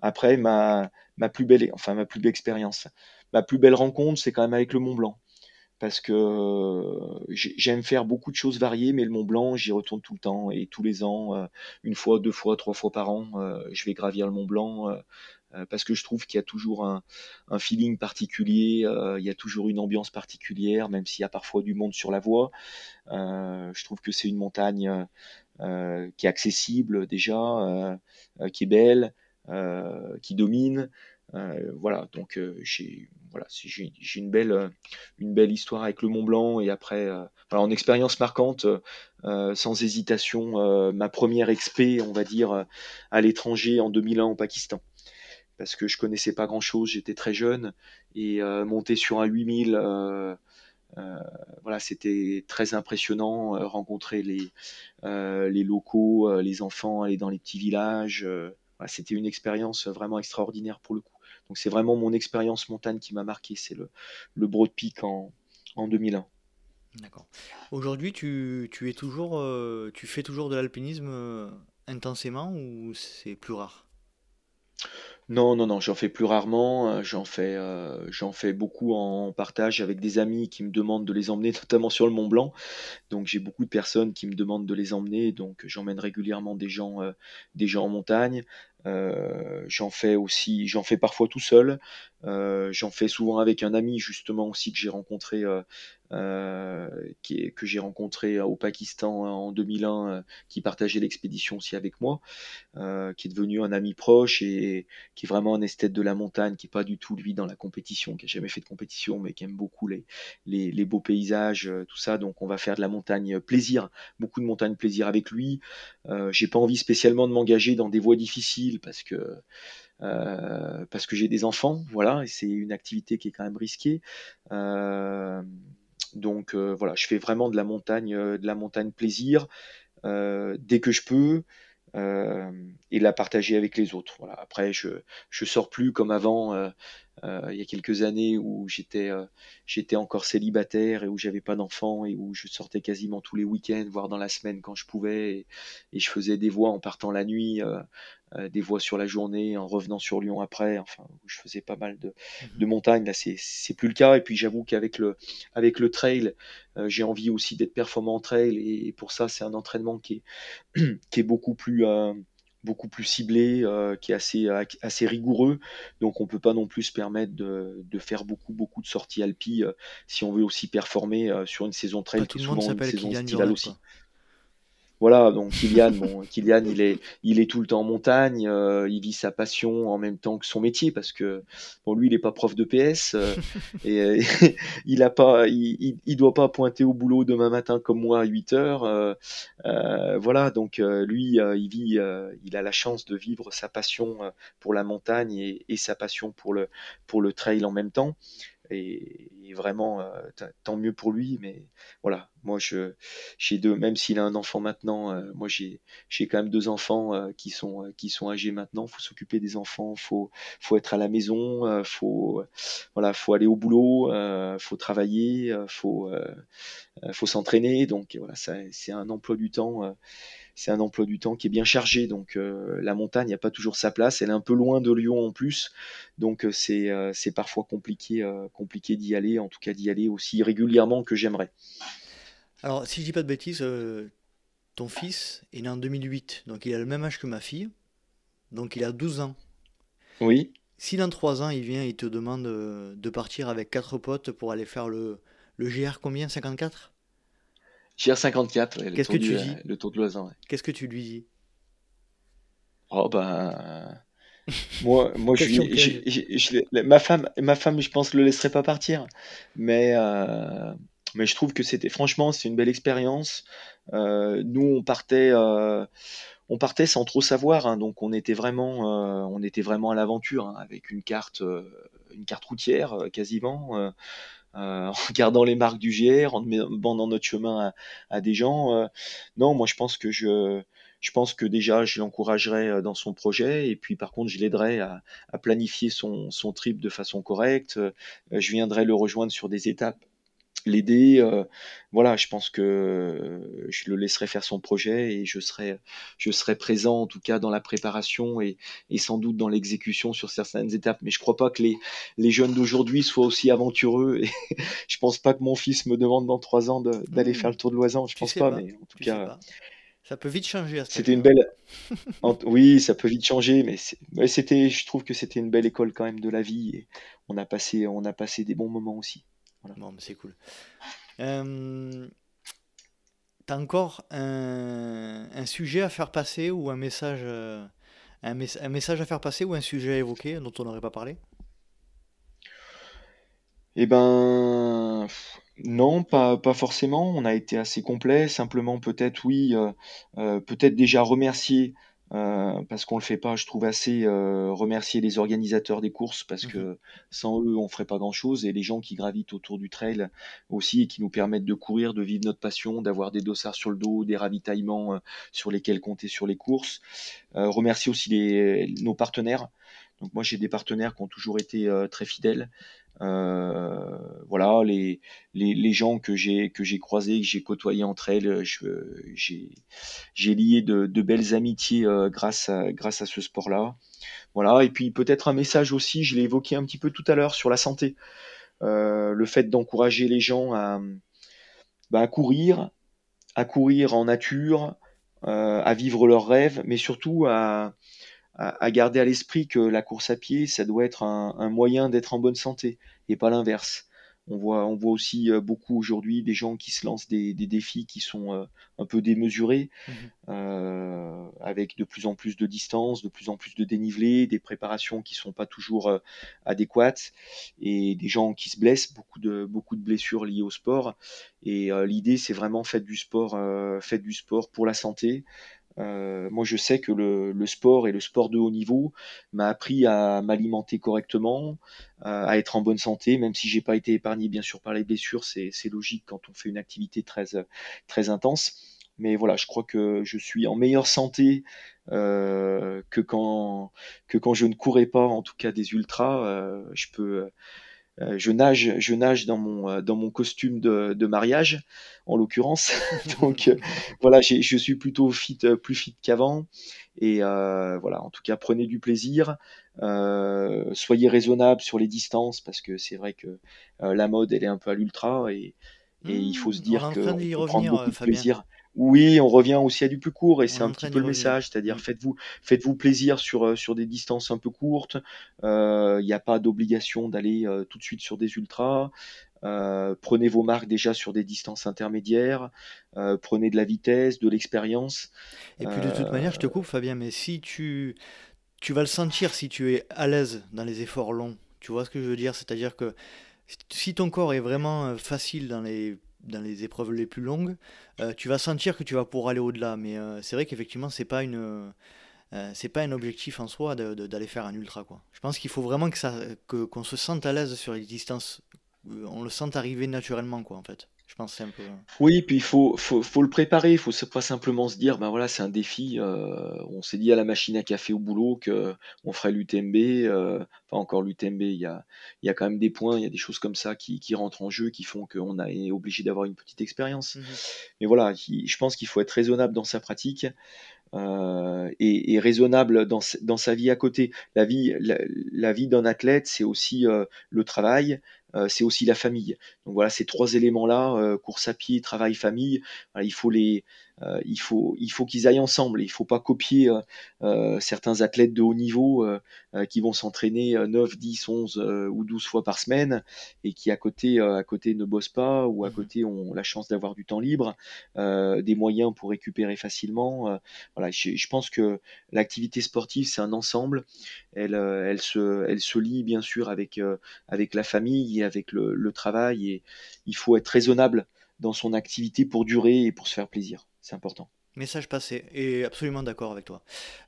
après, ma, ma plus belle, enfin, ma plus belle expérience, ma plus belle rencontre, c'est quand même avec le Mont Blanc parce que euh, j'aime faire beaucoup de choses variées, mais le Mont Blanc, j'y retourne tout le temps et tous les ans, euh, une fois, deux fois, trois fois par an, euh, je vais gravir le Mont Blanc parce que je trouve qu'il y a toujours un, feeling particulier, il y a toujours une ambiance particulière, même s'il y a parfois du monde sur la voie. je trouve que c'est une montagne qui est accessible déjà, qui est belle, qui domine. voilà, donc j'ai voilà, j'ai une belle, euh, une belle histoire avec le Mont Blanc et après, euh, en expérience marquante, euh, sans hésitation, ma première expé, on va dire, à l'étranger en 2001 au Pakistan. Parce que je connaissais pas grand chose, j'étais très jeune et monter sur un 8000, voilà, c'était très impressionnant, rencontrer les, les locaux, les enfants, aller dans les petits villages. c'était une expérience vraiment extraordinaire pour le coup. Donc c'est vraiment mon expérience montagne qui m'a marqué, c'est le, le Broad Peak en, en 2001. D'accord. Aujourd'hui, tu, tu, es toujours, euh, tu fais toujours de l'alpinisme euh, intensément ou c'est plus rare? Non, non, non, j'en fais plus rarement. Euh, j'en fais, j'en fais beaucoup en partage avec des amis qui me demandent de les emmener, <laughs> notamment sur le Mont Blanc. Donc j'ai beaucoup de personnes qui me demandent de les emmener, donc j'emmène régulièrement des gens, des gens en montagne. Euh, j'en fais aussi, j'en fais parfois tout seul. Euh, j'en fais souvent avec un ami justement aussi que j'ai rencontré, euh, que j'ai rencontré au Pakistan en 2001, qui partageait l'expédition aussi avec moi, qui est devenu un ami proche et qui est vraiment un esthète de la montagne, qui est pas du tout lui dans la compétition, qui a jamais fait de compétition, mais qui aime beaucoup les, les beaux paysages, tout ça. Donc on va faire de la montagne plaisir, beaucoup de montagne plaisir avec lui. j'ai pas envie spécialement de m'engager dans des voies difficiles parce que euh, parce que j'ai des enfants, voilà, et c'est une activité qui est quand même risquée. Euh, donc euh, voilà, je fais vraiment de la montagne, de la montagne plaisir dès que je peux. et la partager avec les autres. Voilà. Après, je je sors plus comme avant. il y a quelques années où j'étais j'étais encore célibataire et où j'avais pas d'enfants et où je sortais quasiment tous les week-ends, voire dans la semaine quand je pouvais, et, et je faisais des voix en partant la nuit euh, des voies sur la journée, en revenant sur Lyon après. Enfin, je faisais pas mal de, mmh de montagnes. Là, c'est plus le cas. Et puis, j'avoue qu'avec le, avec le trail, euh, j'ai envie aussi d'être performant en trail. Et, pour ça, c'est un entraînement qui est, <clears throat> qui est beaucoup plus. Euh, beaucoup plus ciblé, qui est assez, assez rigoureux. Donc on peut pas non plus se permettre de, de faire beaucoup beaucoup de sorties alpi si on veut aussi performer sur une saison trail qui est souvent une saison estivale aussi. Voilà, donc Kylian, bon, <laughs> Kylian, il est, il est tout le temps en montagne, euh, il vit sa passion en même temps que son métier parce que bon, lui, il n'est pas prof de PS euh, <laughs> et euh, <laughs> il a pas, il, il, doit pas pointer au boulot demain matin comme moi à 8 heures. voilà, donc lui, il vit, il a la chance de vivre sa passion pour la montagne et, et, sa passion pour le, pour le trail en même temps et, vraiment euh, tant mieux pour lui mais voilà. Moi j'ai deux même s'il a un enfant maintenant euh, moi j'ai quand même deux enfants euh, qui sont qui sont âgés maintenant. Faut s'occuper des enfants faut faut être à la maison faut voilà faut aller au boulot faut travailler faut faut s'entraîner. Donc voilà c'est un emploi du temps c'est un emploi du temps qui est bien chargé. Donc euh, la montagne n'a pas toujours sa place. Elle est un peu loin de Lyon en plus. Donc euh, c'est euh, c'est parfois compliqué, compliqué d'y aller, en tout cas d'y aller aussi régulièrement que j'aimerais. Alors si je dis pas de bêtises, ton fils est né en 2008. Donc il a le même âge que ma fille. Donc il a 12 ans. Oui. Si dans 3 ans il vient et il te demande de partir avec quatre potes pour aller faire le, le GR combien? 54 GR54, Qu'est-ce que tu dis? Le tour de Loisan. Qu'est-ce que tu lui dis? Oh ben. moi, <laughs> moi je, ma femme, ma femme, je pense, le laisserait pas partir. Mais, euh, mais je trouve que c'était, franchement, c'est une belle expérience. Euh, nous, on partait, euh, on partait sans trop savoir, hein, donc on était vraiment, on était vraiment à l'aventure hein, avec une carte, une carte routière quasiment. Euh, <laughs> en regardant les marques du GR, en demandant notre chemin à, des gens. Euh, non, moi je pense que je, je pense que déjà je l'encouragerai euh, dans son projet et puis par contre je l'aiderai à, planifier son, son, trip de façon correcte. Je viendrai le rejoindre sur des étapes l'aider. Euh, voilà, je pense que je le laisserai faire son projet et je serai, je serai présent en tout cas dans la préparation et, et sans doute dans l'exécution sur certaines étapes. Mais je crois pas que les, les jeunes d'aujourd'hui soient aussi aventureux et <laughs> je pense pas que mon fils me demande dans trois ans d'aller mmh. faire le tour de Loisan. Je pense pas, mais en tout cas. Ça peut vite changer. C'était une belle. <laughs> oui, ça peut vite changer, mais c'était. Je trouve que c'était une belle école quand même de la vie et on a passé, on a passé des bons moments aussi. Bon, mais c'est cool. Euh, T'as encore un, un, sujet à faire passer ou un message, euh, un, un, message à faire passer ou un sujet à évoquer dont on n'aurait pas parlé? Eh ben, non, pas, pas forcément. On a été assez complet. Simplement, peut-être, oui, euh, euh peut-être déjà remercier euh, parce qu'on le fait pas, je trouve assez euh, remercier les organisateurs des courses parce mmh que sans eux on ferait pas grand chose et les gens qui gravitent autour du trail aussi et qui nous permettent de courir, de vivre notre passion, d'avoir des dossards sur le dos, des ravitaillements euh, sur lesquels compter sur les courses. remercier aussi les, nos partenaires. Donc moi j'ai des partenaires qui ont toujours été très fidèles. Euh, voilà, les, les, les, gens que j'ai que j'ai croisés, que j'ai côtoyés entre elles, j'ai j'ai lié de, de, belles amitiés euh, grâce à grâce à ce sport-là. Voilà, et puis peut-être un message aussi, je l'ai évoqué un petit peu tout à l'heure sur la santé, euh, le fait d'encourager les gens à, bah, à courir, à courir en nature, à vivre leurs rêves, mais surtout à à, garder à l'esprit que la course à pied, ça doit être un, moyen d'être en bonne santé et pas l'inverse. On voit, on voit aussi euh, beaucoup aujourd'hui des gens qui se lancent des, défis qui sont euh, un peu démesurés, mmh euh, avec de plus en plus de distance, de plus en plus de dénivelé, des préparations qui sont pas toujours adéquates, et des gens qui se blessent, beaucoup de, beaucoup de blessures liées au sport. Et l'idée, c'est vraiment faites du sport, faites du sport pour la santé, euh, moi, je sais que le, sport et le sport de haut niveau m'a appris à m'alimenter correctement, euh, à être en bonne santé, même si j'ai pas été épargné bien sûr par les blessures. C'est logique quand on fait une activité très très intense. Mais voilà, je crois que je suis en meilleure santé euh, que quand que quand je ne courais pas, en tout cas des ultras. je peux euh, je nage, je nage dans mon euh, dans mon costume de, de mariage, en l'occurrence. <laughs> <laughs> Donc euh, voilà, je suis plutôt fit, plus fit qu'avant. Et voilà, en tout cas, prenez du plaisir, soyez raisonnable sur les distances parce que c'est vrai que la mode elle est un peu à l'ultra et, et il faut se mmh, dire que on, prend beaucoup de plaisir. Oui, on revient aussi à du plus court et c'est un petit peu le message, c'est-à-dire Mm. faites-vous faites-vous plaisir sur, euh, sur des distances un peu courtes. Euh, Il n'y a pas d'obligation d'aller euh, tout de suite sur des ultras. Euh, prenez vos marques déjà sur des distances intermédiaires. Euh, prenez de la vitesse, de l'expérience. Et puis de toute Euh, manière, je te coupe, Fabien, mais si tu, tu vas le sentir si tu es à l'aise dans les efforts longs. Tu vois ce que je veux dire? C'est-à-dire que si ton corps est vraiment euh, facile dans les, dans les épreuves les plus longues, euh, tu vas sentir que tu vas pouvoir aller au-delà. Mais euh, c'est vrai qu'effectivement, c'est pas euh, pas un objectif en soi d'aller faire un ultra. Je pense qu'il faut vraiment que ça, qu'on se sente à l'aise sur les distances. On le sente arriver naturellement, quoi, en fait. Je pense que c'est un peu. Oui, puis il faut, faut, faut le préparer. Il faut se- pas simplement se dire, ben voilà, c'est un défi. euh, on s'est dit à la machine à café au boulot que on ferait l'UTMB. euh, enfin, encore l'UTMB, il y a, il y a quand même des points, il y a des choses comme ça qui, qui rentrent en jeu, qui font qu'on a- est obligé d'avoir une petite expérience. Mhm. Mais voilà, il- je pense qu'il faut être raisonnable dans sa pratique euh, et, et raisonnable dans, sa- dans sa vie à côté. La vie, la, la vie d'un athlète, c'est aussi euh, le travail, euh, c'est aussi la famille. Donc voilà, ces trois éléments-là, euh, course à pied, travail, famille, il faut les, euh, il faut, il faut qu'ils aillent ensemble. Il faut pas copier euh, euh, certains athlètes de haut niveau qui vont s'entraîner euh, 9, 10, 11 euh, ou 12 fois par semaine et qui à côté, à côté ne bossent pas ou à Mhm. côté ont la chance d'avoir du temps libre, des moyens pour récupérer facilement. voilà, je, je pense que l'activité sportive, c'est un ensemble. Elle, elle, se, elle se lie bien sûr avec, avec la famille et avec le, le travail. Et il faut être raisonnable dans son activité pour durer et pour se faire plaisir. C'est important. Message passé, et absolument d'accord avec toi.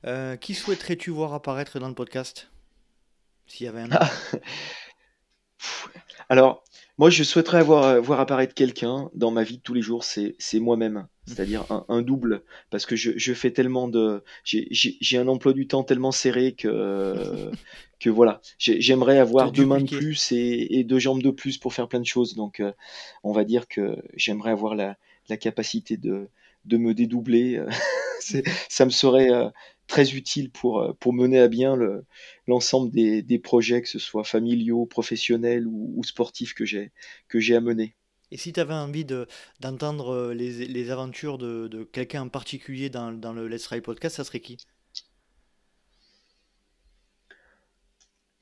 Euh, qui souhaiterais-tu voir apparaître dans le podcast? S'il y avait un nom. <laughs> Alors, moi, je souhaiterais avoir, euh, voir apparaître quelqu'un dans ma vie de tous les jours, c'est moi-même, c'est-à-dire un, un double, parce que je, je fais tellement de... J'ai un emploi du temps tellement serré que, <laughs> que voilà, J'ai- j'aimerais avoir deux mains de plus et, et deux jambes de plus pour faire plein de choses, donc euh, on va dire que j'aimerais avoir la, la capacité de, de me dédoubler, <laughs> ça me serait euh, très utile pour, euh, pour mener à bien le, l'ensemble des, des projets, que ce soit familiaux, professionnels ou, ou sportifs que j'ai à mener. Et si tu avais envie de, d'entendre euh, les, les aventures de, de quelqu'un en particulier dans, dans le Let's Ride podcast, ça serait qui?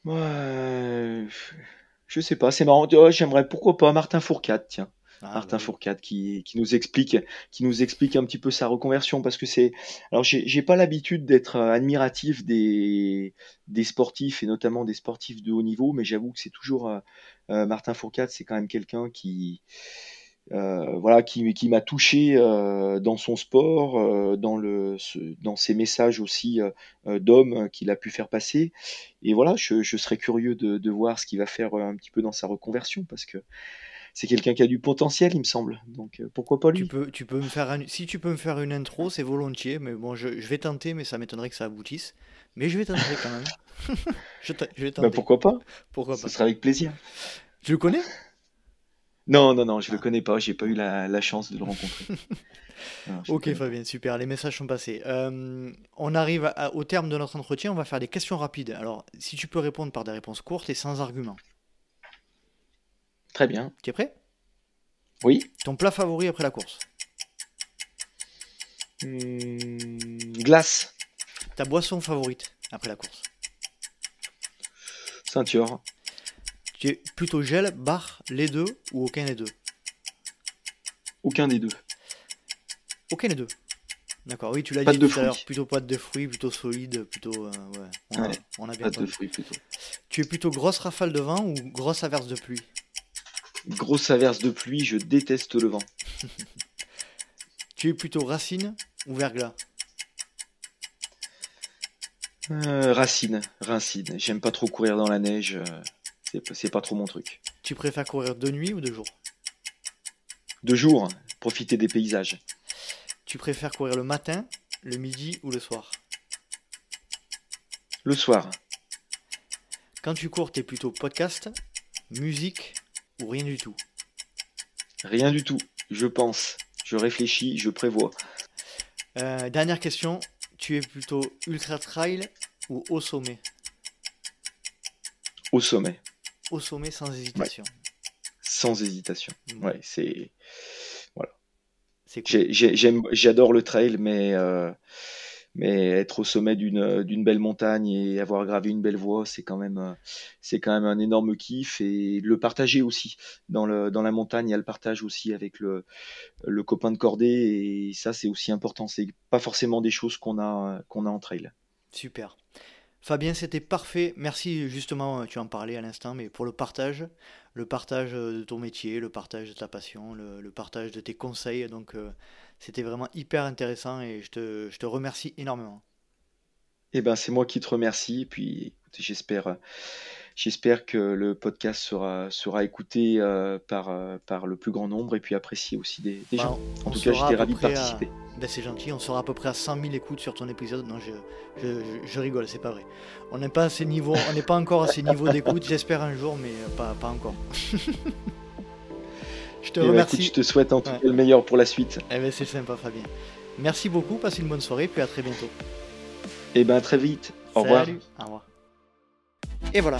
Ouais, je sais pas, c'est marrant. Oh, J'aimerais pourquoi pas Martin Fourcade, tiens. Ah, Martin bah oui. Fourcade qui, qui nous explique qui nous explique un petit peu sa reconversion parce que c'est alors j'ai pas l'habitude d'être euh, admiratif des des sportifs et notamment des sportifs de haut niveau mais j'avoue que c'est toujours euh, euh, Martin Fourcade c'est quand même quelqu'un qui euh, voilà qui, qui m'a touché euh, dans son sport euh, dans le ce- dans ses messages aussi d'homme qu'il a pu faire passer et voilà je, je serais curieux de, de voir ce qu'il va faire un petit peu dans sa reconversion parce que c'est quelqu'un qui a du potentiel, il me semble. Donc euh, pourquoi pas Tu lui? peux, tu peux me faire un- si tu peux me faire une intro, c'est volontiers, mais bon, je, je vais tenter, mais ça m'étonnerait que ça aboutisse. Mais je vais tenter quand même. <laughs> Je, vais Bah tenter. pourquoi pas? Pourquoi Ce pas? sera avec plaisir. Tu le connais? Non, non, non, je le Ah. connais pas, j'ai pas eu la, la chance de le rencontrer. <laughs> Non, Ok. Fabien, super, les messages sont passés. Euh, on arrive à- au terme de notre entretien, on va faire des questions rapides. Alors, si tu peux répondre par des réponses courtes et sans argument. Très bien. Tu es prêt? Oui. Ton plat favori après la course? Hum, glace, Ta boisson favorite après la course? ceinture, Tu es plutôt gel, bar, les deux ou aucun des deux? aucun des deux. Aucun des deux. D'accord, oui, tu l'as dit de tout à l'heure, fruits. plutôt pâte de fruits, plutôt solide, plutôt... euh, ouais, on a, Ouais, on a bien de fruits plutôt. Tu es plutôt grosse rafale de vent ou grosse averse de pluie? Grosse averse de pluie, je déteste le vent. <laughs> Tu es plutôt racine ou verglas? Euh, racine, racine. J'aime pas trop courir dans la neige, euh, c'est pas- c'est pas trop mon truc. Tu préfères courir de nuit ou de jour? De jour, profiter des paysages. Tu préfères courir le matin, le midi ou le soir? Le soir, Quand tu cours, t'es plutôt podcast, musique ou rien du tout? rien du tout. Je pense, je réfléchis, je prévois. Euh, dernière question, tu es plutôt ultra trail ou au sommet? Au sommet, Au sommet sans hésitation. sans hésitation. Bon. Ouais, c'est. Voilà. J'adore le trail, mais, euh, mais être au sommet d'une belle montagne et avoir gravé une belle voie, c'est quand, même, même un énorme kiff. Et le partager aussi. Dans, le, dans la montagne, il y a le partage aussi avec le, le copain de cordée. Et ça, c'est aussi important. C'est pas forcément des choses qu'on a, qu'on a en trail. Super. Fabien, c'était parfait. Merci justement, tu en parlais à l'instant, mais pour le partage, le partage de ton métier, le partage de ta passion, le, partage de tes conseils. Donc euh, c'était vraiment hyper intéressant et je te, je te remercie énormément. Eh ben, c'est moi qui te remercie. Puis j'espère J'espère que le podcast sera, sera écouté euh, par, euh, par le plus grand nombre et puis apprécié aussi des, bah, gens. En tout cas, j'étais ravi de participer. C'est gentil, on sera à peu près à 100 000 écoutes sur ton épisode. Non, je, je, je rigole, c'est pas vrai. On n'est pas à ces niveaux, on n'est pas encore à ces niveaux d'écoute. <laughs> J'espère un jour, mais euh, pas, pas encore. <laughs> je te eh ben, remercie. je te souhaite en tout cas le meilleur pour la suite. Eh ben, c'est sympa, Fabien. Merci beaucoup, passez une bonne soirée, puis à très bientôt. Et eh ben très vite. Au revoir. Au revoir. Et voilà,